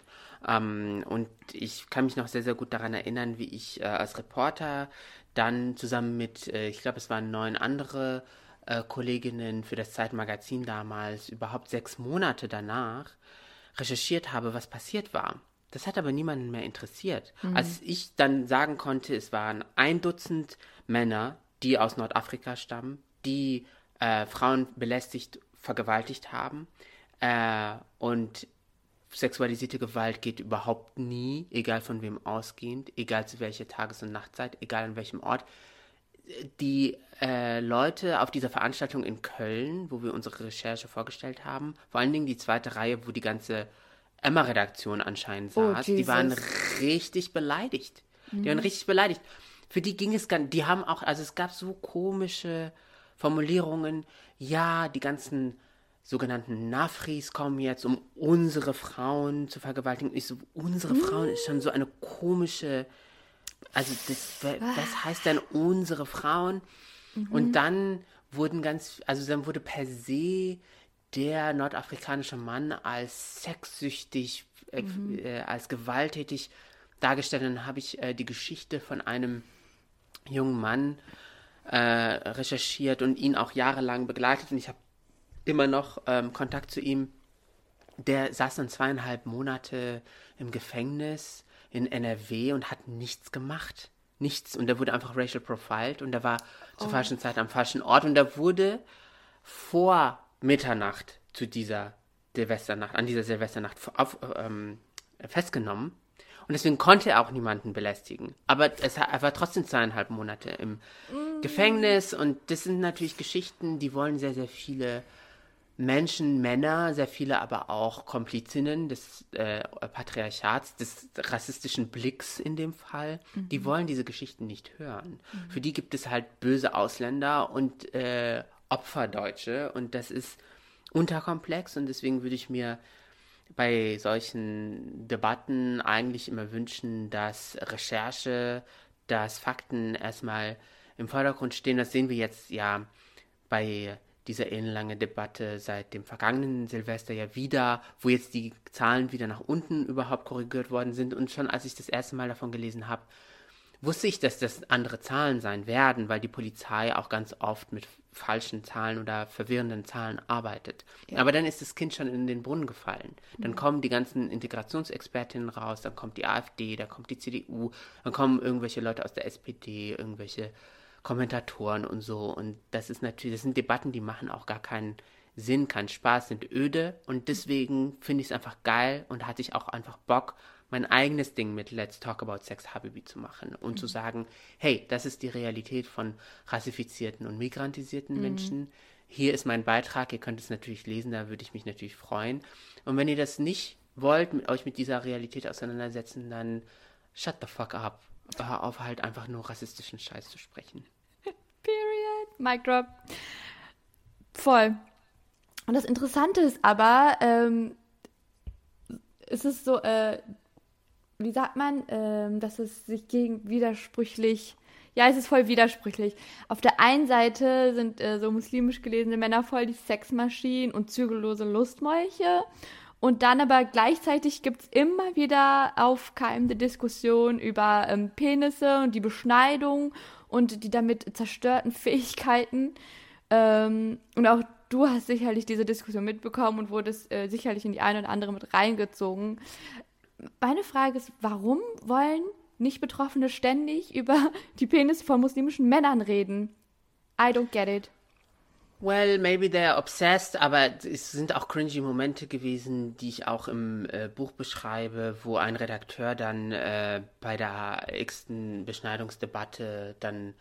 Ähm, und ich kann mich noch sehr, sehr gut daran erinnern, wie ich äh, als Reporter dann zusammen mit, äh, ich glaube, es waren neun andere äh, Kolleginnen für das Zeitmagazin damals, überhaupt sechs Monate danach, recherchiert habe, was passiert war. Das hat aber niemanden mehr interessiert. Als ich dann sagen konnte, es waren ein Dutzend Männer, die aus Nordafrika stammen, die äh, Frauen belästigt, vergewaltigt haben äh, und sexualisierte Gewalt geht überhaupt nie, egal von wem ausgehend, egal zu welcher Tages- und Nachtzeit, egal an welchem Ort. Die äh, Leute auf dieser Veranstaltung in Köln, wo wir unsere Recherche vorgestellt haben, vor allen Dingen die zweite Reihe, wo die ganze Emma-Redaktion anscheinend Oh, saß, die waren richtig beleidigt. Die waren richtig beleidigt. Für die ging es ganz, die haben auch, also es gab so komische Formulierungen, ja, die ganzen sogenannten Nafris kommen jetzt, um unsere Frauen zu vergewaltigen. Ich so, unsere Frauen ist schon so eine komische, also das, was heißt denn unsere Frauen? Und dann wurden ganz, also dann wurde per se der nordafrikanische Mann als sexsüchtig, äh, äh, als gewalttätig dargestellt. Dann habe ich äh, die Geschichte von einem jungen Mann äh, recherchiert und ihn auch jahrelang begleitet und ich habe immer noch ähm, Kontakt zu ihm. Der saß dann zweieinhalb Monate im Gefängnis in NRW und hat nichts gemacht. Nichts. Und der wurde einfach racial profiled und der war zur falschen Zeit am falschen Ort und der wurde vor Mitternacht zu dieser Silvesternacht, an dieser Silvesternacht auf, ähm, festgenommen. Und deswegen konnte er auch niemanden belästigen. Aber es, er war trotzdem zweieinhalb Monate im Gefängnis und das sind natürlich Geschichten, die wollen sehr, sehr viele Menschen, Männer, sehr viele aber auch Komplizinnen des äh, Patriarchats, des rassistischen Blicks in dem Fall, die wollen diese Geschichten nicht hören. Für die gibt es halt böse Ausländer und äh, Opferdeutsche. Und das ist unterkomplex. Und deswegen würde ich mir bei solchen Debatten eigentlich immer wünschen, dass Recherche, dass Fakten erstmal im Vordergrund stehen. Das sehen wir jetzt ja bei dieser ellenlange Debatte seit dem vergangenen Silvester ja wieder, wo jetzt die Zahlen wieder nach unten überhaupt korrigiert worden sind. Und schon als ich das erste Mal davon gelesen habe, wusste ich, dass das andere Zahlen sein werden, weil die Polizei auch ganz oft mit falschen Zahlen oder verwirrenden Zahlen arbeitet. Aber dann ist das Kind schon in den Brunnen gefallen. Dann kommen die ganzen Integrationsexpertinnen raus, dann kommt die AfD, dann kommt die CDU, dann kommen irgendwelche Leute aus der SPD, irgendwelche Kommentatoren und so. Und das ist natürlich, das sind Debatten, die machen auch gar keinen Sinn, keinen Spaß, sind öde. Und deswegen finde ich es einfach geil und hatte ich auch einfach Bock, mein eigenes Ding mit Let's Talk About Sex Habibi zu machen und zu sagen, hey, das ist die Realität von rassifizierten und migrantisierten Menschen. Hier ist mein Beitrag, ihr könnt es natürlich lesen, da würde ich mich natürlich freuen. Und wenn ihr das nicht wollt, mit euch mit dieser Realität auseinandersetzen, dann shut the fuck up. Hör auf, halt einfach nur rassistischen Scheiß zu sprechen. Period. Mic drop. Voll. Und das Interessante ist aber, ähm, es ist so, äh, wie sagt man, ähm, dass es sich gegen widersprüchlich, ja, es ist voll widersprüchlich. Auf der einen Seite sind äh, so muslimisch gelesene Männer voll die Sexmaschinen und zügellose Lustmolche. Und dann aber gleichzeitig gibt es immer wieder aufkeimende Diskussionen über ähm, Penisse und die Beschneidung und die damit zerstörten Fähigkeiten. Ähm, und auch du hast sicherlich diese Diskussion mitbekommen und wurdest äh, sicherlich in die eine oder andere mit reingezogen. Meine Frage ist, warum wollen nicht Betroffene ständig über die Penisse von muslimischen Männern reden? I don't get it. Well, maybe they're obsessed, aber es sind auch cringy Momente gewesen, die ich auch im äh, Buch beschreibe, wo ein Redakteur dann äh, bei der x-ten Beschneidungsdebatte dann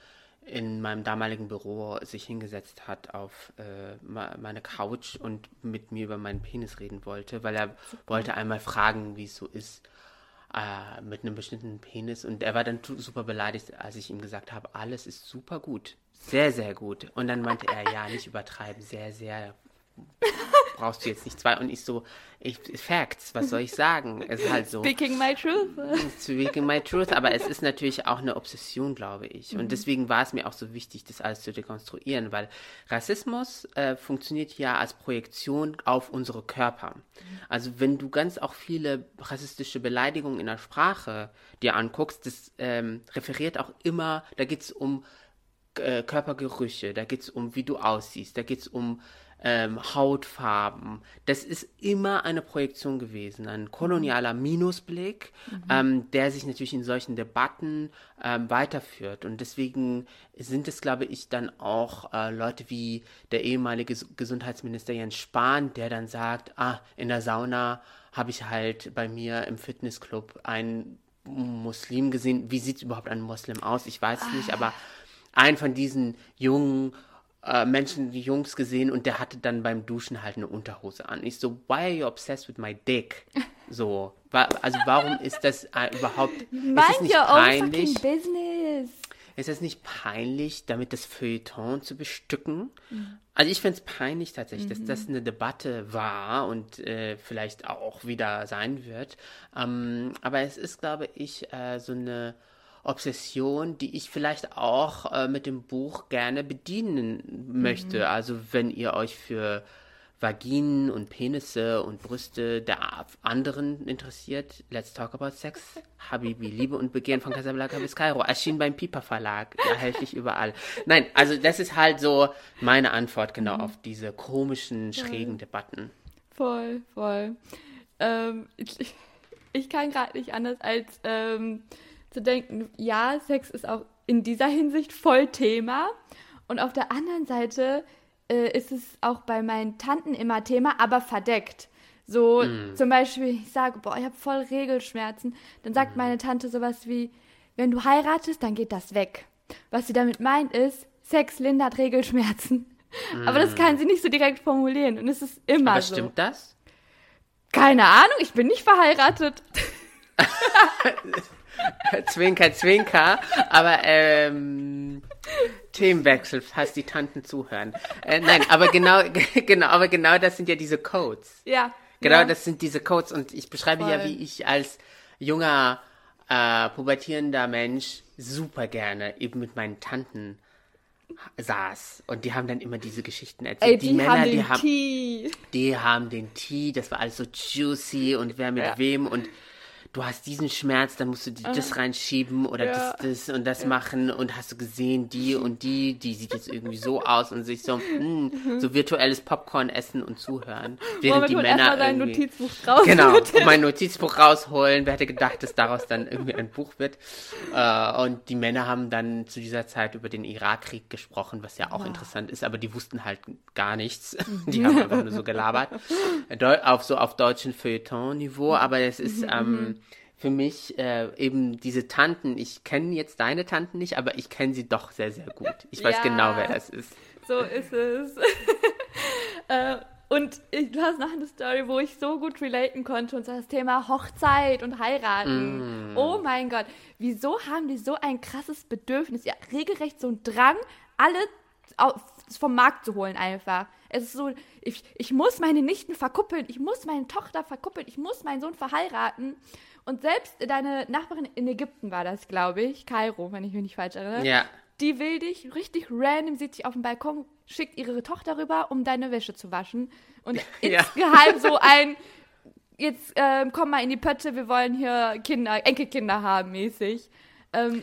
in meinem damaligen Büro sich hingesetzt hat auf äh, meine Couch und mit mir über meinen Penis reden wollte, weil er wollte einmal fragen, wie es so ist äh, mit einem bestimmten Penis. Und er war dann super beleidigt, als ich ihm gesagt habe, alles ist super gut. Sehr, sehr gut. Und dann meinte er, ja, nicht übertreiben, sehr, sehr. Brauchst du jetzt nicht zwei. Und ich so, ich, Facts, was soll ich sagen? Es ist halt so. Speaking my truth. Speaking my truth, aber es ist natürlich auch eine Obsession, glaube ich. Und deswegen war es mir auch so wichtig, das alles zu dekonstruieren, weil Rassismus äh, funktioniert ja als Projektion auf unsere Körper. Also wenn du ganz auch viele rassistische Beleidigungen in der Sprache dir anguckst, das ähm, referiert auch immer, da geht es um äh, Körpergerüche, da geht es um, wie du aussiehst, da geht es um ähm, Hautfarben. Das ist immer eine Projektion gewesen, ein kolonialer Minusblick, mhm. ähm, der sich natürlich in solchen Debatten ähm, weiterführt. Und deswegen sind es, glaube ich, dann auch äh, Leute wie der ehemalige Gesundheitsminister Jens Spahn, der dann sagt, ah, in der Sauna habe ich halt bei mir im Fitnessclub einen Muslim gesehen. Wie sieht überhaupt ein Muslim aus? Ich weiß es nicht, aber einen von diesen jungen äh, Menschen, die Jungs gesehen und der hatte dann beim Duschen halt eine Unterhose an. Ich so, why are you obsessed with my dick? So, also warum ist das äh, überhaupt, Mind ist es nicht peinlich? business. Ist es nicht peinlich, damit das Feuilleton zu bestücken? Mhm. Also ich finde es peinlich tatsächlich, mhm. dass das eine Debatte war und äh, vielleicht auch wieder sein wird. Ähm, aber es ist, glaube ich, äh, so eine Obsession, die ich vielleicht auch äh, mit dem Buch gerne bedienen möchte. Mhm. Also wenn ihr euch für Vaginen und Penisse und Brüste der anderen interessiert, Let's Talk About Sex, Habibi, Liebe und Begehren von Casablanca bis Kairo, erschien beim Piper Verlag, erhältlich überall. Nein, also das ist halt so meine Antwort genau mhm. auf diese komischen, schrägen voll. Debatten. Voll, voll. Ähm, ich, ich, kann gerade nicht anders als ähm, zu denken, ja, Sex ist auch in dieser Hinsicht voll Thema. Und auf der anderen Seite äh, ist es auch bei meinen Tanten immer Thema, aber verdeckt. So mm. zum Beispiel, ich sage, boah, ich habe voll Regelschmerzen. Dann sagt mm. meine Tante sowas wie, wenn du heiratest, dann geht das weg. Was sie damit meint ist, Sex lindert Regelschmerzen. Mm. Aber das kann sie nicht so direkt formulieren. Und es ist immer aber so. Stimmt das? Keine Ahnung, ich bin nicht verheiratet. zwinker, zwinker. Aber ähm, Themenwechsel, falls die Tanten zuhören. Äh, nein, aber genau, genau, aber genau das sind ja diese Codes. Ja. Genau, ja. das sind diese Codes. Und ich beschreibe Voll. ja, wie ich als junger, äh, pubertierender Mensch super gerne eben mit meinen Tanten saß und die haben dann immer diese Geschichten erzählt. Ey, die, die Männer, haben den die haben, Tee. die haben den Tee, das war alles so juicy und wer mit ja. wem und du hast diesen Schmerz, dann musst du uh. das reinschieben oder ja. das, das und das ja. machen und hast du gesehen, die und die, die sieht jetzt irgendwie so aus und sich so, mh, hm, so virtuelles Popcorn essen und zuhören. Während Moment, die Männer dein Notizbuch raus. Genau, mein Notizbuch rausholen. Wer hätte gedacht, dass daraus dann irgendwie ein Buch wird? Äh, und die Männer haben dann zu dieser Zeit über den Irakkrieg gesprochen, was ja auch ja. interessant ist, aber die wussten halt gar nichts. Die haben einfach nur so gelabert. Auf so auf deutschen Feuilleton-Niveau, aber es ist, mhm, ähm, mhm für mich äh, eben diese Tanten. Ich kenne jetzt deine Tanten nicht, aber ich kenne sie doch sehr, sehr gut. Ich weiß ja, genau, wer das ist. So ist es. äh, und ich, du hast noch eine Story, wo ich so gut relaten konnte, und zwar das Thema Hochzeit und heiraten. Mm. Oh mein Gott, wieso haben die so ein krasses Bedürfnis, ja, regelrecht so ein Drang, alle auf, vom Markt zu holen einfach. Es ist so, ich, ich muss meine Nichten verkuppeln, ich muss meine Tochter verkuppeln, ich muss meinen Sohn verheiraten. Und selbst deine Nachbarin in Ägypten war das, glaube ich, Kairo, wenn ich mich nicht falsch erinnere. Ja. Die will dich richtig random, sieht sich auf dem Balkon, schickt ihre Tochter rüber, um deine Wäsche zu waschen. Und ja. insgeheim so ein, jetzt ähm, komm mal in die Pötte, wir wollen hier Kinder, Enkelkinder haben, mäßig. Ähm,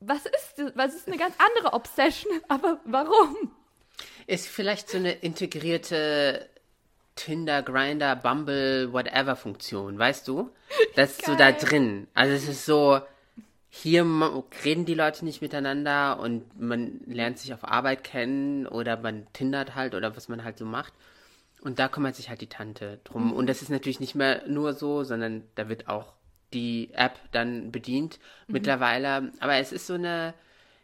was ist, was ist eine ganz andere Obsession, aber warum? Ist vielleicht so eine integrierte Tinder, Grinder, Bumble, whatever Funktion, weißt du? Das ist Geil. so da drin. Also es ist so, hier reden die Leute nicht miteinander und man lernt sich auf Arbeit kennen oder man tindert halt oder was man halt so macht. Und da kümmert sich halt die Tante drum. Mhm. Und das ist natürlich nicht mehr nur so, sondern da wird auch die App dann bedient mhm. mittlerweile. Aber es ist so eine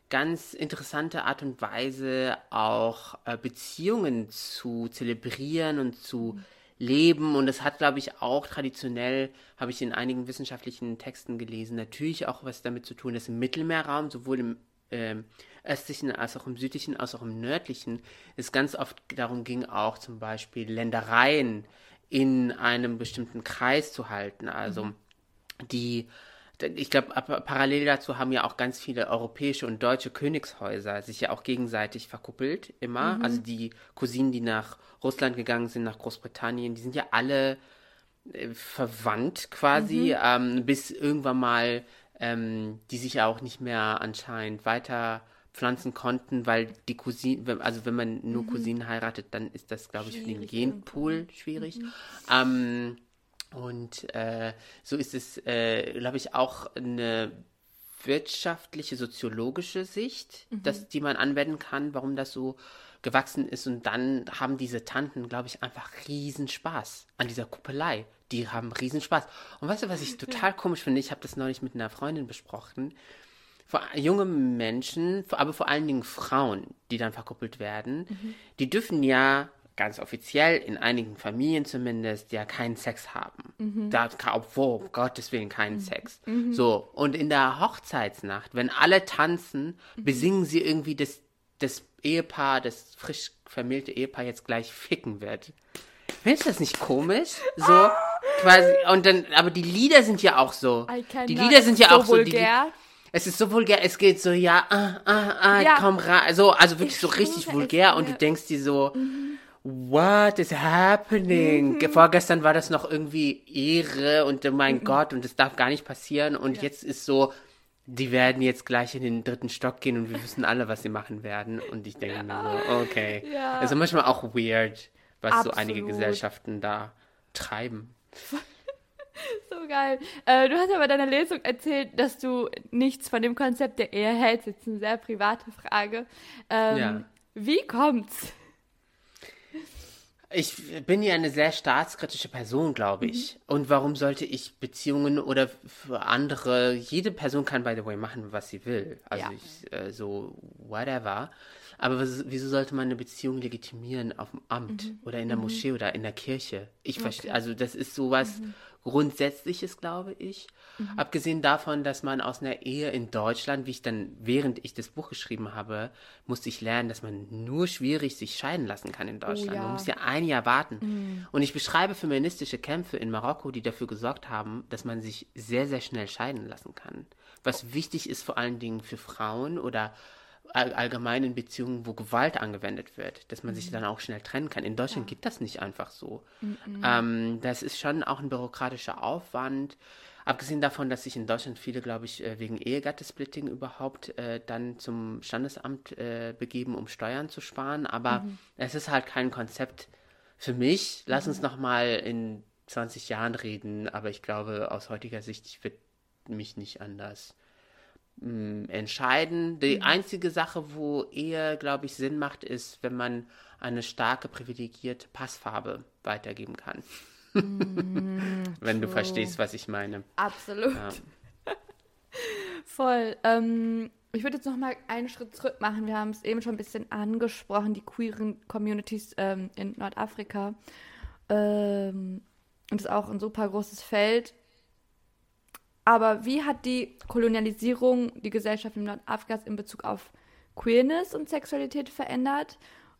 ganz interessante Art und Weise, auch äh, Beziehungen zu zelebrieren und zu mhm. leben. Und es hat, glaube ich, auch traditionell, habe ich in einigen wissenschaftlichen Texten gelesen, natürlich auch was damit zu tun, dass im Mittelmeerraum, sowohl im äh, östlichen als auch im südlichen, als auch im nördlichen, es ganz oft darum ging, auch zum Beispiel Ländereien in einem bestimmten Kreis zu halten. Also mhm. die ich glaube, parallel dazu haben ja auch ganz viele europäische und deutsche Königshäuser sich ja auch gegenseitig verkuppelt, immer. Mhm. Also die Cousinen, die nach Russland gegangen sind, nach Großbritannien, die sind ja alle äh, verwandt quasi, mhm. ähm, bis irgendwann mal ähm, die sich ja auch nicht mehr anscheinend weiter fortpflanzen konnten, weil die Cousine, also wenn man nur Cousinen heiratet, dann ist das, glaube ich, für den Mhm. Schwierig Genpool schwierig. Ähm, und äh, so ist es, äh, glaube ich, auch eine wirtschaftliche, soziologische Sicht, dass, die man anwenden kann, warum das so gewachsen ist. Und dann haben diese Tanten, glaube ich, einfach riesen Spaß an dieser Kuppelei. Die haben riesen Spaß. Und weißt du, was ich total komisch finde? Ich habe das neulich mit einer Freundin besprochen. Vor, junge Menschen, aber vor allen Dingen Frauen, die dann verkuppelt werden, die dürfen ja ganz offiziell in einigen Familien zumindest ja keinen Sex haben. Da, obwohl, um Gottes Willen, keinen Sex. So, und in der Hochzeitsnacht, wenn alle tanzen, besingen sie irgendwie das, das Ehepaar, das frisch vermählte Ehepaar jetzt gleich ficken wird. Findest du das nicht komisch? So, quasi, und dann, aber die Lieder sind ja auch so. Die Lieder sind ja So auch so. Die, vulgär. es ist so vulgär, es geht so, ja, ah, ah, ah, Ja. komm rein. So, also wirklich Ich so richtig vulgär und du denkst dir so, what is happening? Mhm. Vorgestern war das noch irgendwie Ehre und oh mein Mhm. Gott und das darf gar nicht passieren und jetzt ist so, die werden jetzt gleich in den dritten Stock gehen und wir wissen alle, was sie machen werden und ich denke mir so, okay. Ja. Also manchmal auch weird, was so einige Absolut. Gesellschaften da treiben. So geil. Äh, du hast ja bei deiner Lesung erzählt, dass du nichts von dem Konzept der Ehe hältst. Jetzt eine sehr private Frage. Ähm, Ja. Wie kommt's? Ich bin ja eine sehr staatskritische Person, glaube ich. Und warum sollte ich Beziehungen oder für andere, jede Person kann, by the way, machen, was sie will. Also Ja. ich, äh, so, whatever. Aber was, wieso sollte man eine Beziehung legitimieren auf dem Amt oder in der Moschee oder in der Kirche? Ich verstehe, also das ist sowas Grundsätzliches, glaube ich. Abgesehen davon, dass man aus einer Ehe in Deutschland, wie ich dann, während ich das Buch geschrieben habe, musste ich lernen, dass man nur schwierig sich scheiden lassen kann in Deutschland. ja. Man muss ja ein Jahr warten. Und ich beschreibe feministische Kämpfe in Marokko, die dafür gesorgt haben, dass man sich sehr, sehr schnell scheiden lassen kann. Was wichtig ist vor allen Dingen für Frauen oder all, allgemein in Beziehungen, wo Gewalt angewendet wird, dass man sich dann auch schnell trennen kann. In Deutschland gibt das nicht einfach so. Ähm, das ist schon auch ein bürokratischer Aufwand. Abgesehen davon, dass sich in Deutschland viele, glaube ich, äh, wegen Ehegattesplitting überhaupt äh, dann zum Standesamt äh, begeben, um Steuern zu sparen. Aber es ist halt kein Konzept für mich. Lass uns noch mal in 20 Jahren reden. Aber ich glaube, aus heutiger Sicht, ich würde mich nicht anders mh, entscheiden. Die einzige Sache, wo Ehe, glaube ich, Sinn macht, ist, wenn man eine starke, privilegierte Passfarbe weitergeben kann. wenn du verstehst, was ich meine. Absolut. Ja. Voll. Ähm, ich würde jetzt noch mal einen Schritt zurück machen. Wir haben es eben schon ein bisschen angesprochen, die queeren Communities ähm, in Nordafrika. Ähm, und ist auch ein super großes Feld. Aber wie hat die Kolonialisierung die Gesellschaft in Nordafrikas in Bezug auf Queerness und Sexualität verändert?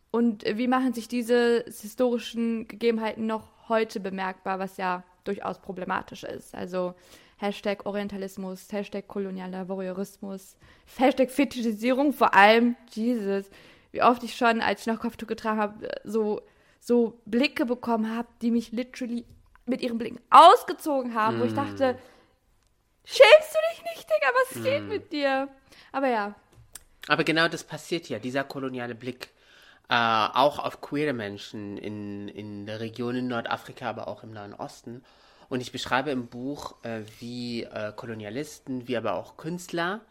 Und wie machen sich diese historischen Gegebenheiten noch heute bemerkbar, was ja durchaus problematisch ist? Also Hashtag Orientalismus, Hashtag kolonialer Voyeurismus, Hashtag Fetischisierung, vor allem, Jesus, wie oft ich schon, als ich noch Kopftuch getragen habe, so, so Blicke bekommen habe, die mich literally mit ihren Blicken ausgezogen haben, wo ich dachte, schämst du dich nicht, Digga, was geht mit dir? Aber ja, Aber genau das passiert ja, dieser koloniale Blick. Äh, auch auf queere Menschen in, in der Region in Nordafrika, aber auch im Nahen Osten. Und ich beschreibe im Buch, äh, wie äh, Kolonialisten, wie aber auch Künstler,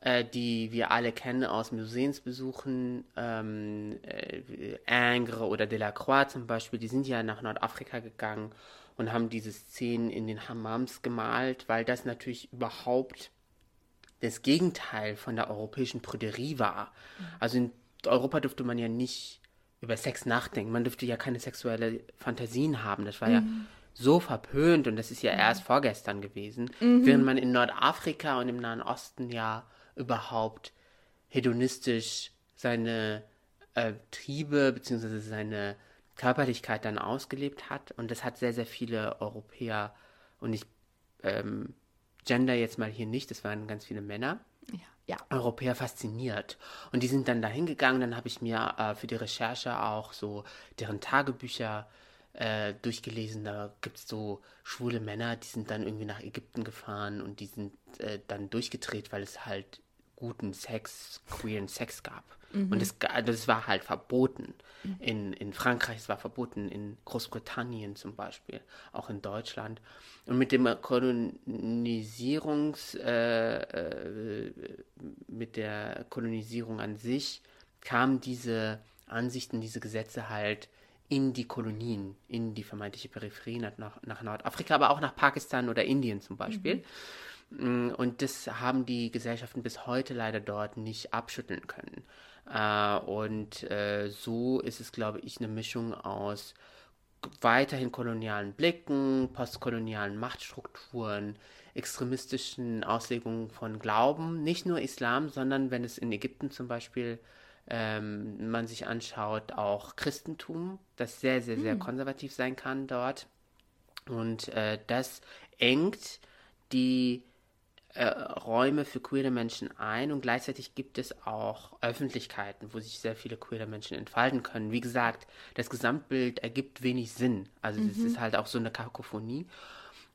äh, die wir alle kennen aus Museumsbesuchen, ähm, äh, Ingres oder Delacroix zum Beispiel, die sind ja nach Nordafrika gegangen und haben diese Szenen in den Hammams gemalt, weil das natürlich überhaupt das Gegenteil von der europäischen Prüderie war. Also in Europa durfte man ja nicht über Sex nachdenken. Man dürfte ja keine sexuelle Fantasien haben. Das war ja so verpönt und das ist ja erst vorgestern gewesen. Während man in Nordafrika und im Nahen Osten ja überhaupt hedonistisch seine äh, Triebe bzw. seine Körperlichkeit dann ausgelebt hat. Und das hat sehr, sehr viele Europäer und ich ähm, gender jetzt mal hier nicht, das waren ganz viele Männer, ja, ja. Europäer fasziniert. Und die sind dann da hingegangen, dann habe ich mir äh, für die Recherche auch so deren Tagebücher äh, durchgelesen. Da gibt es so schwule Männer, die sind dann irgendwie nach Ägypten gefahren und die sind äh, dann durchgedreht, weil es halt guten Sex, queeren Sex gab. Und das, das war halt verboten. In, in Frankreich, es war verboten, in Großbritannien zum Beispiel, auch in Deutschland. Und mit dem Kolonisierungs, äh, äh, mit der Kolonisierung an sich kamen diese Ansichten, diese Gesetze halt in die Kolonien, in die vermeintliche Peripherie nach, nach Nordafrika, aber auch nach Pakistan oder Indien zum Beispiel. Mm, Und das haben die Gesellschaften bis heute leider dort nicht abschütteln können. Äh, und äh, so ist es, glaube ich, eine Mischung aus weiterhin kolonialen Blicken, postkolonialen Machtstrukturen, extremistischen Auslegungen von Glauben, nicht nur Islam, sondern wenn es in Ägypten zum Beispiel ähm, man sich anschaut, auch Christentum, das sehr, sehr, sehr konservativ sein kann dort. Und äh, das engt die äh, Räume für queere Menschen ein und gleichzeitig gibt es auch Öffentlichkeiten, wo sich sehr viele queere Menschen entfalten können. Wie gesagt, das Gesamtbild ergibt wenig Sinn. Also es ist halt auch so eine Kakophonie.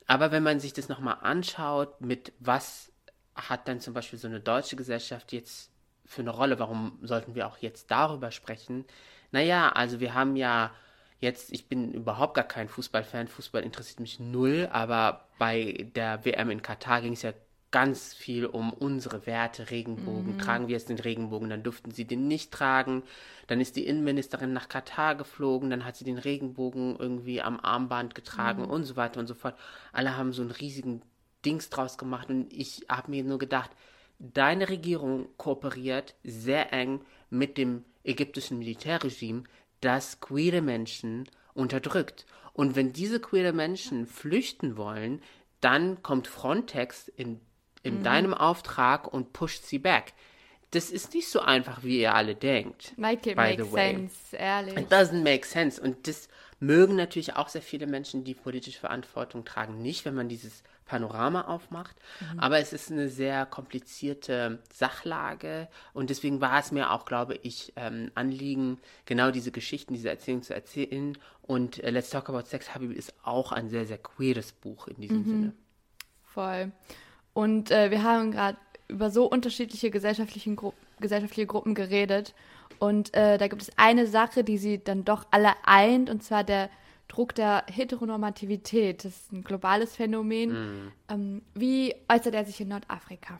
Aber wenn man sich das nochmal anschaut, mit was hat dann zum Beispiel so eine deutsche Gesellschaft jetzt für eine Rolle? Warum sollten wir auch jetzt darüber sprechen? Naja, also wir haben ja jetzt, ich bin überhaupt gar kein Fußballfan, Fußball interessiert mich null, aber bei der WM in Katar ging es ja ganz viel um unsere Werte, Regenbogen. Tragen wir jetzt den Regenbogen, dann durften sie den nicht tragen. Dann ist die Innenministerin nach Katar geflogen, dann hat sie den Regenbogen irgendwie am Armband getragen und so weiter und so fort. Alle haben so einen riesigen Dings draus gemacht und ich habe mir nur gedacht, deine Regierung kooperiert sehr eng mit dem ägyptischen Militärregime, das queere Menschen unterdrückt. Und wenn diese queere Menschen flüchten wollen, dann kommt Frontex in, in deinem Auftrag und pusht sie back. Das ist nicht so einfach, wie ihr alle denkt. Make it by make the way. sense, ehrlich. It doesn't make sense. Und das mögen natürlich auch sehr viele Menschen, die politische Verantwortung tragen, nicht, wenn man dieses Panorama aufmacht. Aber es ist eine sehr komplizierte Sachlage und deswegen war es mir auch, glaube ich, ähm, Anliegen, genau diese Geschichten, diese Erzählungen zu erzählen. Und äh, Let's Talk About Sex, Habibi, ist auch ein sehr, sehr queeres Buch in diesem Sinne. Voll. Und äh, wir haben gerade über so unterschiedliche gesellschaftlichen Gru gesellschaftliche Gruppen geredet. Und äh, da gibt es eine Sache, die sie dann doch alle eint, und zwar der Druck der Heteronormativität. Das ist ein globales Phänomen. Ähm, wie äußert er sich in Nordafrika?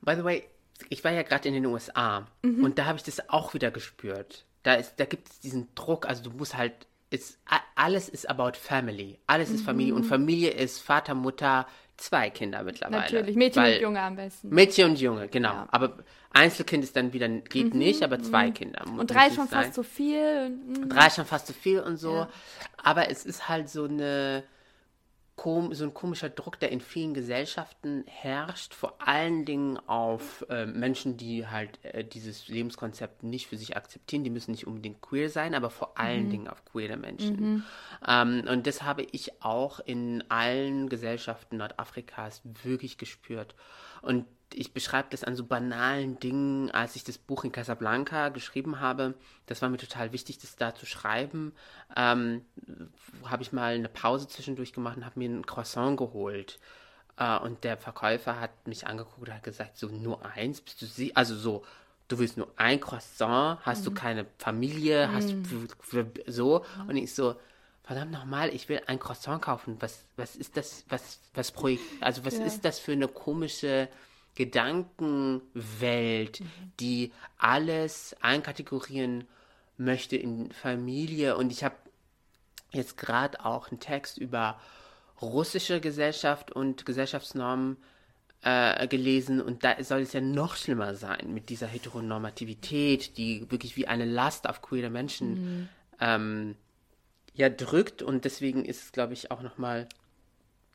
By the way, ich war ja gerade in den USA und da habe ich das auch wieder gespürt. Da, ist, da gibt es diesen Druck, also du musst halt, ist, alles ist about family. Alles ist Familie und Familie ist Vater, Mutter, zwei Kinder mittlerweile. Natürlich, Mädchen und Junge am besten. Mädchen und Junge, genau. Ja. Aber Einzelkind ist dann wieder, geht nicht, aber zwei Kinder. und drei schon sein. fast so viel. Mm, Drei ist schon fast zu viel und so. Ja. Aber es ist halt so eine so ein komischer Druck, der in vielen Gesellschaften herrscht, vor allen Dingen auf äh, Menschen, die halt äh, dieses Lebenskonzept nicht für sich akzeptieren. Die müssen nicht unbedingt queer sein, aber vor allen Dingen auf queere Menschen. Ähm, und das habe ich auch in allen Gesellschaften Nordafrikas wirklich gespürt. Und ich beschreibe das an so banalen Dingen, als ich das Buch in Casablanca geschrieben habe. Das war mir total wichtig, das da zu schreiben. Ähm, habe ich mal eine Pause zwischendurch gemacht und habe mir ein Croissant geholt. Äh, und der Verkäufer hat mich angeguckt und hat gesagt, so nur eins, bist du sie? Also so, du willst nur ein Croissant, hast du keine Familie, hast du so? Und ich so, verdammt nochmal, ich will ein Croissant kaufen. Was, was ist das, was, was Projekt, also was Ja. ist das für eine komische Gedankenwelt, die alles einkategorieren möchte in Familie. Und ich habe jetzt gerade auch einen Text über russische Gesellschaft und Gesellschaftsnormen äh, gelesen. Und da soll es ja noch schlimmer sein mit dieser Heteronormativität, die wirklich wie eine Last auf queere Menschen ähm, ja drückt. Und deswegen ist es, glaube ich, auch nochmal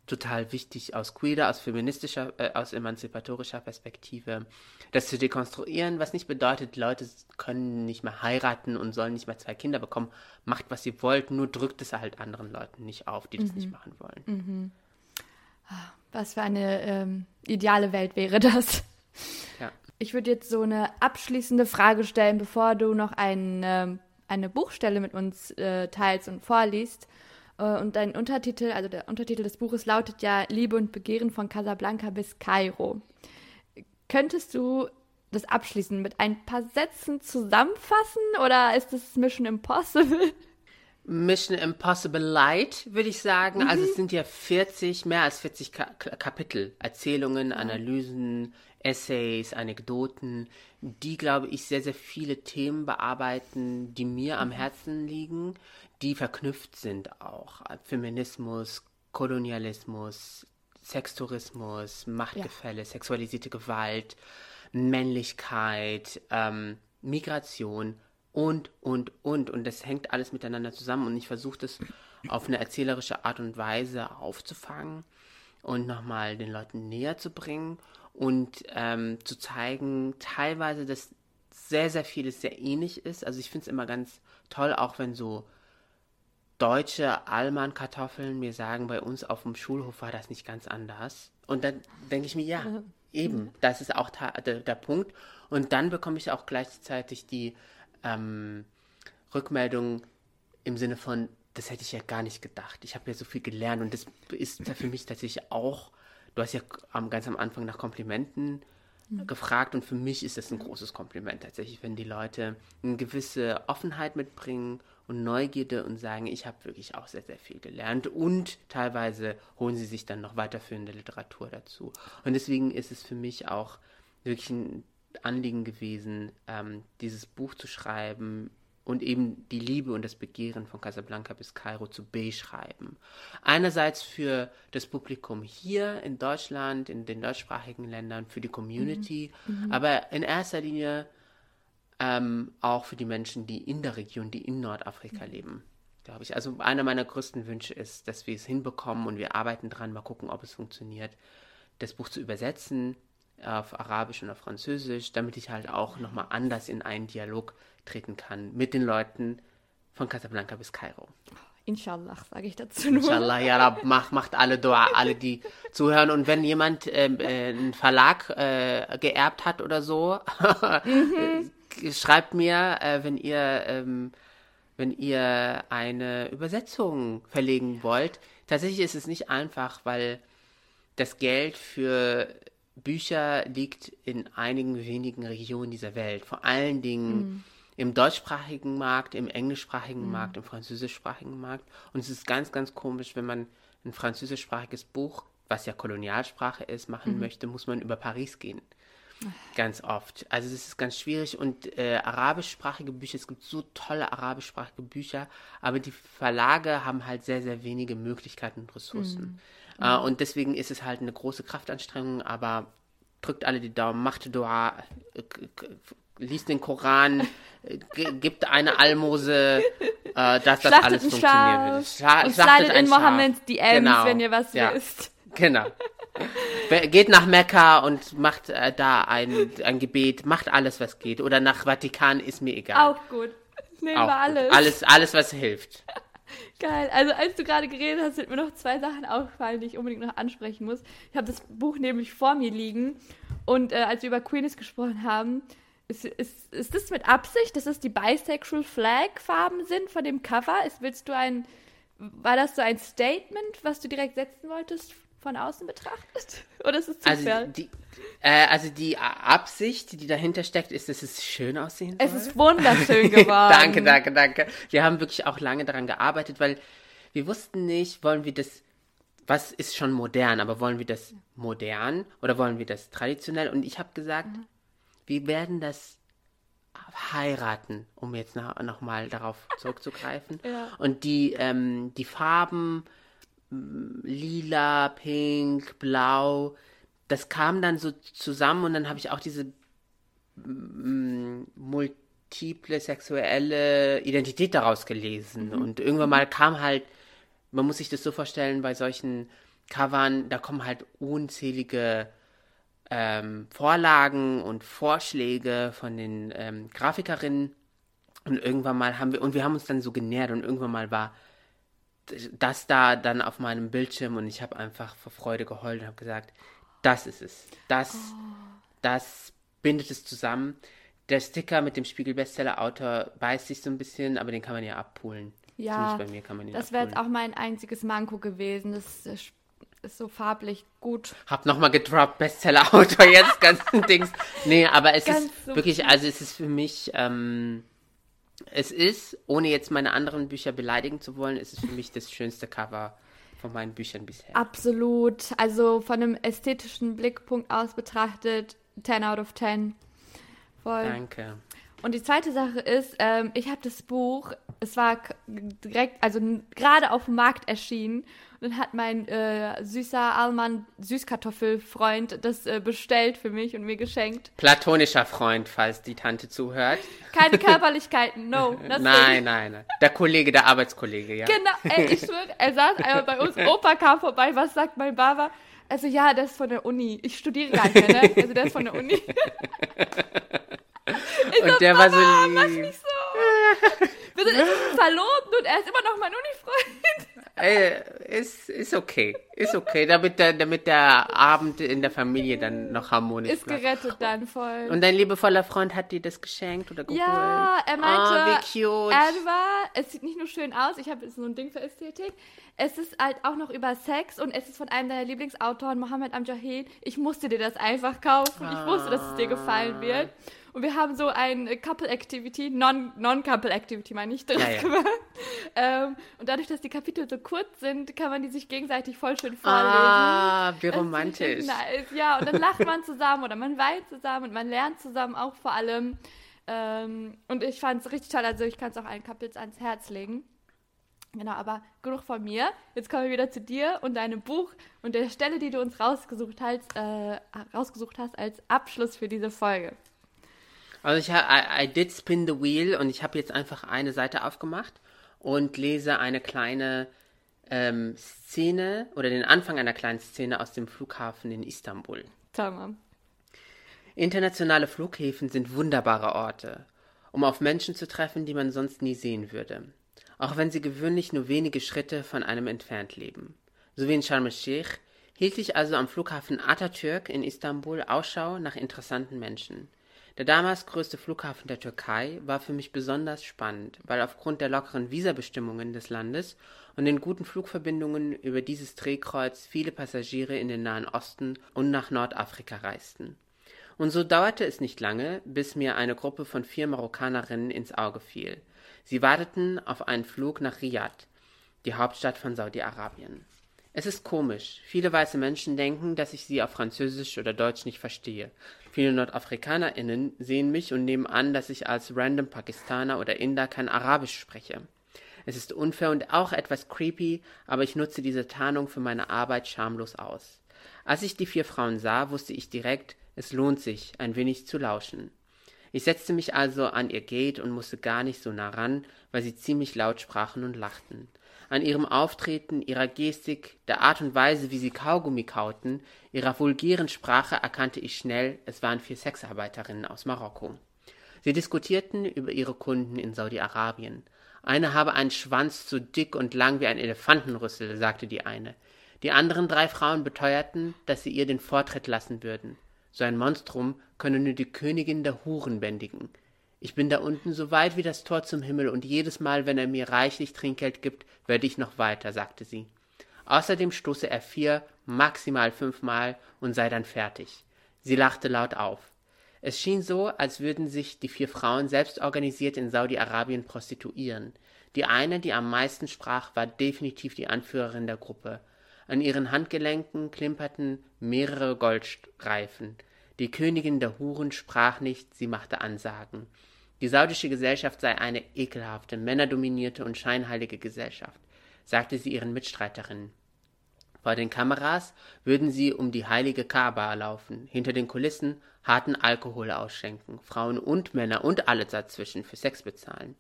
total wichtig aus queerer, aus feministischer, äh, aus emanzipatorischer Perspektive, das zu dekonstruieren, was nicht bedeutet, Leute können nicht mehr heiraten und sollen nicht mehr zwei Kinder bekommen. Macht, was ihr wollt, nur drückt es halt anderen Leuten nicht auf, die das nicht machen wollen. Was für eine ähm, ideale Welt wäre das? Ja. Ich würde jetzt so eine abschließende Frage stellen, bevor du noch ein, ähm, eine Buchstelle mit uns äh, teilst und vorliest. Äh, und dein Untertitel, also der Untertitel des Buches lautet ja Liebe und Begehren von Casablanca bis Kairo. Könntest du das abschließend mit ein paar Sätzen zusammenfassen oder ist das Mission Impossible? Mission Impossible Light, würde ich sagen. Mhm. Also es sind ja 40, mehr als 40 Ka Kapitel, Erzählungen, Analysen, Essays, Anekdoten, die, glaube ich, sehr, sehr viele Themen bearbeiten, die mir am Herzen liegen, die verknüpft sind auch. Feminismus, Kolonialismus, Sextourismus, Machtgefälle, ja. sexualisierte Gewalt, Männlichkeit, ähm, Migration und, und, und. Und das hängt alles miteinander zusammen und ich versuche das auf eine erzählerische Art und Weise aufzufangen und nochmal den Leuten näher zu bringen und ähm, zu zeigen, teilweise, dass sehr, sehr vieles sehr ähnlich ist. Also ich finde es immer ganz toll, auch wenn so deutsche Allmann-Kartoffeln mir sagen, bei uns auf dem Schulhof war das nicht ganz anders. Und dann denke ich mir, ja, eben, das ist auch der, der Punkt. Und dann bekomme ich auch gleichzeitig die ähm, Rückmeldung im Sinne von, das hätte ich ja gar nicht gedacht. Ich habe ja so viel gelernt und das ist für mich tatsächlich auch, du hast ja ganz am Anfang nach Komplimenten mhm. gefragt und für mich ist das ein großes Kompliment tatsächlich, wenn die Leute eine gewisse Offenheit mitbringen und Neugierde und sagen, ich habe wirklich auch sehr, sehr viel gelernt und teilweise holen sie sich dann noch weiterführende Literatur dazu. Und deswegen ist es für mich auch wirklich ein Anliegen gewesen, ähm, dieses Buch zu schreiben und eben die Liebe und das Begehren von Casablanca bis Kairo zu beschreiben. Einerseits für das Publikum hier in Deutschland, in den deutschsprachigen Ländern, für die Community, mhm. Mhm. aber in erster Linie ähm, auch für die Menschen, die in der Region, die in Nordafrika mhm. leben, glaube ich. Also einer meiner größten Wünsche ist, dass wir es hinbekommen und wir arbeiten dran, mal gucken, ob es funktioniert, das Buch zu übersetzen auf Arabisch und auf Französisch, damit ich halt auch nochmal anders in einen Dialog treten kann mit den Leuten von Casablanca bis Kairo. Inshallah, sage ich dazu nur. Inshallah, ja, Rab, macht, macht alle Dua, alle, die zuhören. Und wenn jemand ähm, äh, einen Verlag äh, geerbt hat oder so, mhm. schreibt mir, äh, wenn ihr ähm, wenn ihr eine Übersetzung verlegen wollt. Tatsächlich ist es nicht einfach, weil das Geld für Bücher liegt in einigen wenigen Regionen dieser Welt. Vor allen Dingen mhm. im deutschsprachigen Markt, im englischsprachigen mhm. Markt, im französischsprachigen Markt. Und es ist ganz, ganz komisch, wenn man ein französischsprachiges Buch, was ja Kolonialsprache ist, machen mhm. möchte, muss man über Paris gehen. Ganz oft. Also es ist ganz schwierig und äh, arabischsprachige Bücher, es gibt so tolle arabischsprachige Bücher, aber die Verlage haben halt sehr, sehr wenige Möglichkeiten und Ressourcen. Mhm. Äh, und deswegen ist es halt eine große Kraftanstrengung, aber drückt alle die Daumen, macht Dua, äh, liest den Koran, äh, gibt eine Almose, äh, dass das Schlachtet alles funktionieren wird. Schla und schlachtet in Mohammeds DMs, genau. wenn ihr was ja. wisst. Genau. Geht nach Mekka und macht äh, da ein, ein Gebet, macht alles, was geht. Oder nach Vatikan, ist mir egal. Auch gut. Nehmen wir alles. Gut. Alles, alles, was hilft. Geil. Also als du gerade geredet hast, sind mir noch zwei Sachen aufgefallen, die ich unbedingt noch ansprechen muss. Ich habe das Buch nämlich vor mir liegen und äh, als wir über Queenies gesprochen haben, ist, ist, ist das mit Absicht, dass es die Bisexual Flag Farben sind von dem Cover? Ist, willst du ein, war das so ein Statement, was du direkt setzen wolltest von außen betrachtet? Oder ist es also Zufall? Also die, äh, also die Absicht, die dahinter steckt, ist, dass es schön aussehen soll. Es ist wunderschön geworden. danke, danke, danke. Wir haben wirklich auch lange daran gearbeitet, weil wir wussten nicht, wollen wir das, was ist schon modern, aber wollen wir das modern oder wollen wir das traditionell? Und ich habe gesagt, mhm. wir werden das heiraten, um jetzt noch, noch mal darauf zurückzugreifen. ja. Und die, ähm, die Farben, lila, pink, blau. Das kam dann so zusammen und dann habe ich auch diese multiple sexuelle Identität daraus gelesen. Mhm. Und irgendwann mal kam halt, man muss sich das so vorstellen, bei solchen Covern, da kommen halt unzählige ähm, Vorlagen und Vorschläge von den ähm, Grafikerinnen. Und irgendwann mal haben wir, und wir haben uns dann so genährt und irgendwann mal war das da dann auf meinem Bildschirm und ich habe einfach vor Freude geheult und habe gesagt, das ist es. Das, oh. das bindet es zusammen. Der Sticker mit dem Spiegel-Bestseller-Autor beißt sich so ein bisschen, aber den kann man ja abpulen. Ja, bei mir kann man ihn das wäre jetzt auch mein einziges Manko gewesen. Das ist so farblich gut. Hab nochmal gedroppt, Bestseller-Autor jetzt, ganzen Dings. Nee, aber es Ganz ist so wirklich, also es ist für mich, ähm, es ist, ohne jetzt meine anderen Bücher beleidigen zu wollen, es ist für mich das schönste Cover von meinen Büchern bisher. Absolut. Also von einem ästhetischen Blickpunkt aus betrachtet, 10 out of 10. Voll. Danke. Und die zweite Sache ist, ähm, ich habe das Buch, es war direkt, also gerade auf dem Markt erschienen. Dann hat mein äh, süßer Alman Süßkartoffelfreund das äh, bestellt für mich und mir geschenkt. Platonischer Freund, falls die Tante zuhört. Keine Körperlichkeiten, no. Nein, nein, nein. Der Kollege, der Arbeitskollege, ja. Genau, ey, ich schwöre, er saß einmal bei uns, Opa kam vorbei, was sagt mein Baba? Also ja, der ist von der Uni. Ich studiere gar nicht mehr, ne? Also der ist von der Uni. Und der war so Mach lieb. nicht so. Wir sind verlobt und er ist immer noch mein Unifreund. Ey, ist, ist okay. Ist okay, damit der, damit der Abend in der Familie dann noch harmonisch Ist bleibt. gerettet dann voll. Und dein liebevoller Freund hat dir das geschenkt oder geholt? ja, er Oh, meinte, wie cute. Edward, es sieht nicht nur schön aus, ich habe jetzt so ein Ding für Ästhetik, es ist halt auch noch über Sex und es ist von einem deiner Lieblingsautoren, Mohammed Amjahid. Ich musste dir das einfach kaufen. Ich wusste, dass es dir gefallen wird. Und wir haben so ein Couple Activity, Non- Non-Couple Activity, meine ich, draus Ja, ja. gemacht. Ähm, und dadurch, dass die Kapitel so kurz sind, kann man die sich gegenseitig voll schön vorlesen. Ah, wie romantisch. Nice. Ja, und dann lacht man zusammen oder man weint zusammen und man lernt zusammen auch vor allem. Ähm, und ich fand es richtig toll, also ich kann es auch allen Couples ans Herz legen. Genau, aber genug von mir. Jetzt kommen wir wieder zu dir und deinem Buch und der Stelle, die du uns rausgesucht hast, äh, rausgesucht hast als Abschluss für diese Folge. Also ich ha- I, I did spin the wheel und ich habe jetzt einfach eine Seite aufgemacht und lese eine kleine ähm, Szene oder den Anfang einer kleinen Szene aus dem Flughafen in Istanbul. Tamam. Internationale Flughäfen sind wunderbare Orte, um auf Menschen zu treffen, die man sonst nie sehen würde, auch wenn sie gewöhnlich nur wenige Schritte von einem entfernt leben. So wie in Sharm el-Sheikh hielt ich also am Flughafen Atatürk in Istanbul Ausschau nach interessanten Menschen. Der damals größte Flughafen der Türkei war für mich besonders spannend, weil aufgrund der lockeren Visabestimmungen des Landes und den guten Flugverbindungen über dieses Drehkreuz viele Passagiere in den Nahen Osten und nach Nordafrika reisten. Und so dauerte es nicht lange, bis mir eine Gruppe von vier Marokkanerinnen ins Auge fiel. Sie warteten auf einen Flug nach Riyadh, die Hauptstadt von Saudi-Arabien. Es ist komisch. Viele weiße Menschen denken, dass ich sie auf Französisch oder Deutsch nicht verstehe. Viele NordafrikanerInnen sehen mich und nehmen an, dass ich als random Pakistaner oder Inder kein Arabisch spreche. Es ist unfair und auch etwas creepy, aber ich nutze diese Tarnung für meine Arbeit schamlos aus. Als ich die vier Frauen sah, wusste ich direkt, es lohnt sich, ein wenig zu lauschen. Ich setzte mich also an ihr Gate und musste gar nicht so nah ran, weil sie ziemlich laut sprachen und lachten. An ihrem Auftreten, ihrer Gestik, der Art und Weise, wie sie Kaugummi kauten, ihrer vulgären Sprache erkannte ich schnell, es waren vier Sexarbeiterinnen aus Marokko. Sie diskutierten über ihre Kunden in Saudi-Arabien. Eine habe einen Schwanz so dick und lang wie ein Elefantenrüssel, sagte die eine. Die anderen drei Frauen beteuerten, dass sie ihr den Vortritt lassen würden. So ein Monstrum könne nur die Königin der Huren bändigen. Ich bin da unten so weit wie das Tor zum Himmel und jedes Mal, wenn er mir reichlich Trinkgeld gibt, werde ich noch weiter, sagte sie. Außerdem stoße er vier, maximal fünfmal und sei dann fertig. Sie lachte laut auf. Es schien so, als würden sich die vier Frauen selbst organisiert in Saudi-Arabien prostituieren. Die eine, die am meisten sprach, war definitiv die Anführerin der Gruppe. An ihren Handgelenken klimperten mehrere Goldstreifen. Die Königin der Huren sprach nicht, sie machte Ansagen. Die saudische Gesellschaft sei eine ekelhafte, männerdominierte und scheinheilige Gesellschaft, sagte sie ihren Mitstreiterinnen. Vor den Kameras würden sie um die heilige Kaaba laufen, hinter den Kulissen harten Alkohol ausschenken, Frauen und Männer und alle dazwischen für Sex bezahlen.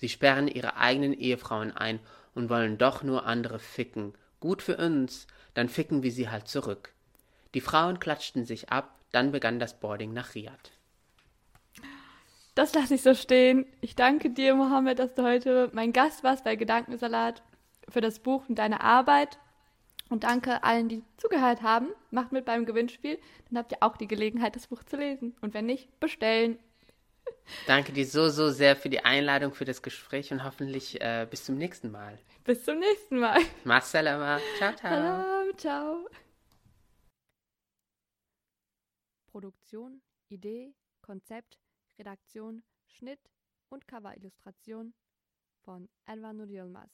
Sie sperren ihre eigenen Ehefrauen ein und wollen doch nur andere ficken. Gut für uns, dann ficken wir sie halt zurück. Die Frauen klatschten sich ab, dann begann das Boarding nach Riyadh. Das lasse ich so stehen. Ich danke dir, Mohammed, dass du heute mein Gast warst bei Gedankensalat für das Buch und deine Arbeit. Und danke allen, die zugehört haben. Macht mit beim Gewinnspiel, dann habt ihr auch die Gelegenheit, das Buch zu lesen. Und wenn nicht, bestellen. Danke dir so, so sehr für die Einladung, für das Gespräch und hoffentlich äh, bis zum nächsten Mal. Bis zum nächsten Mal. Marcelama. Ciao, ciao. Salam, ciao. Produktion, Idee, Konzept, Redaktion, Schnitt und Coverillustration von Elvanur Yilmaz.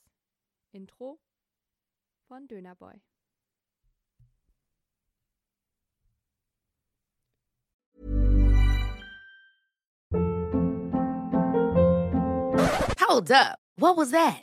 Intro von Dönerboy. Hold up. What was that?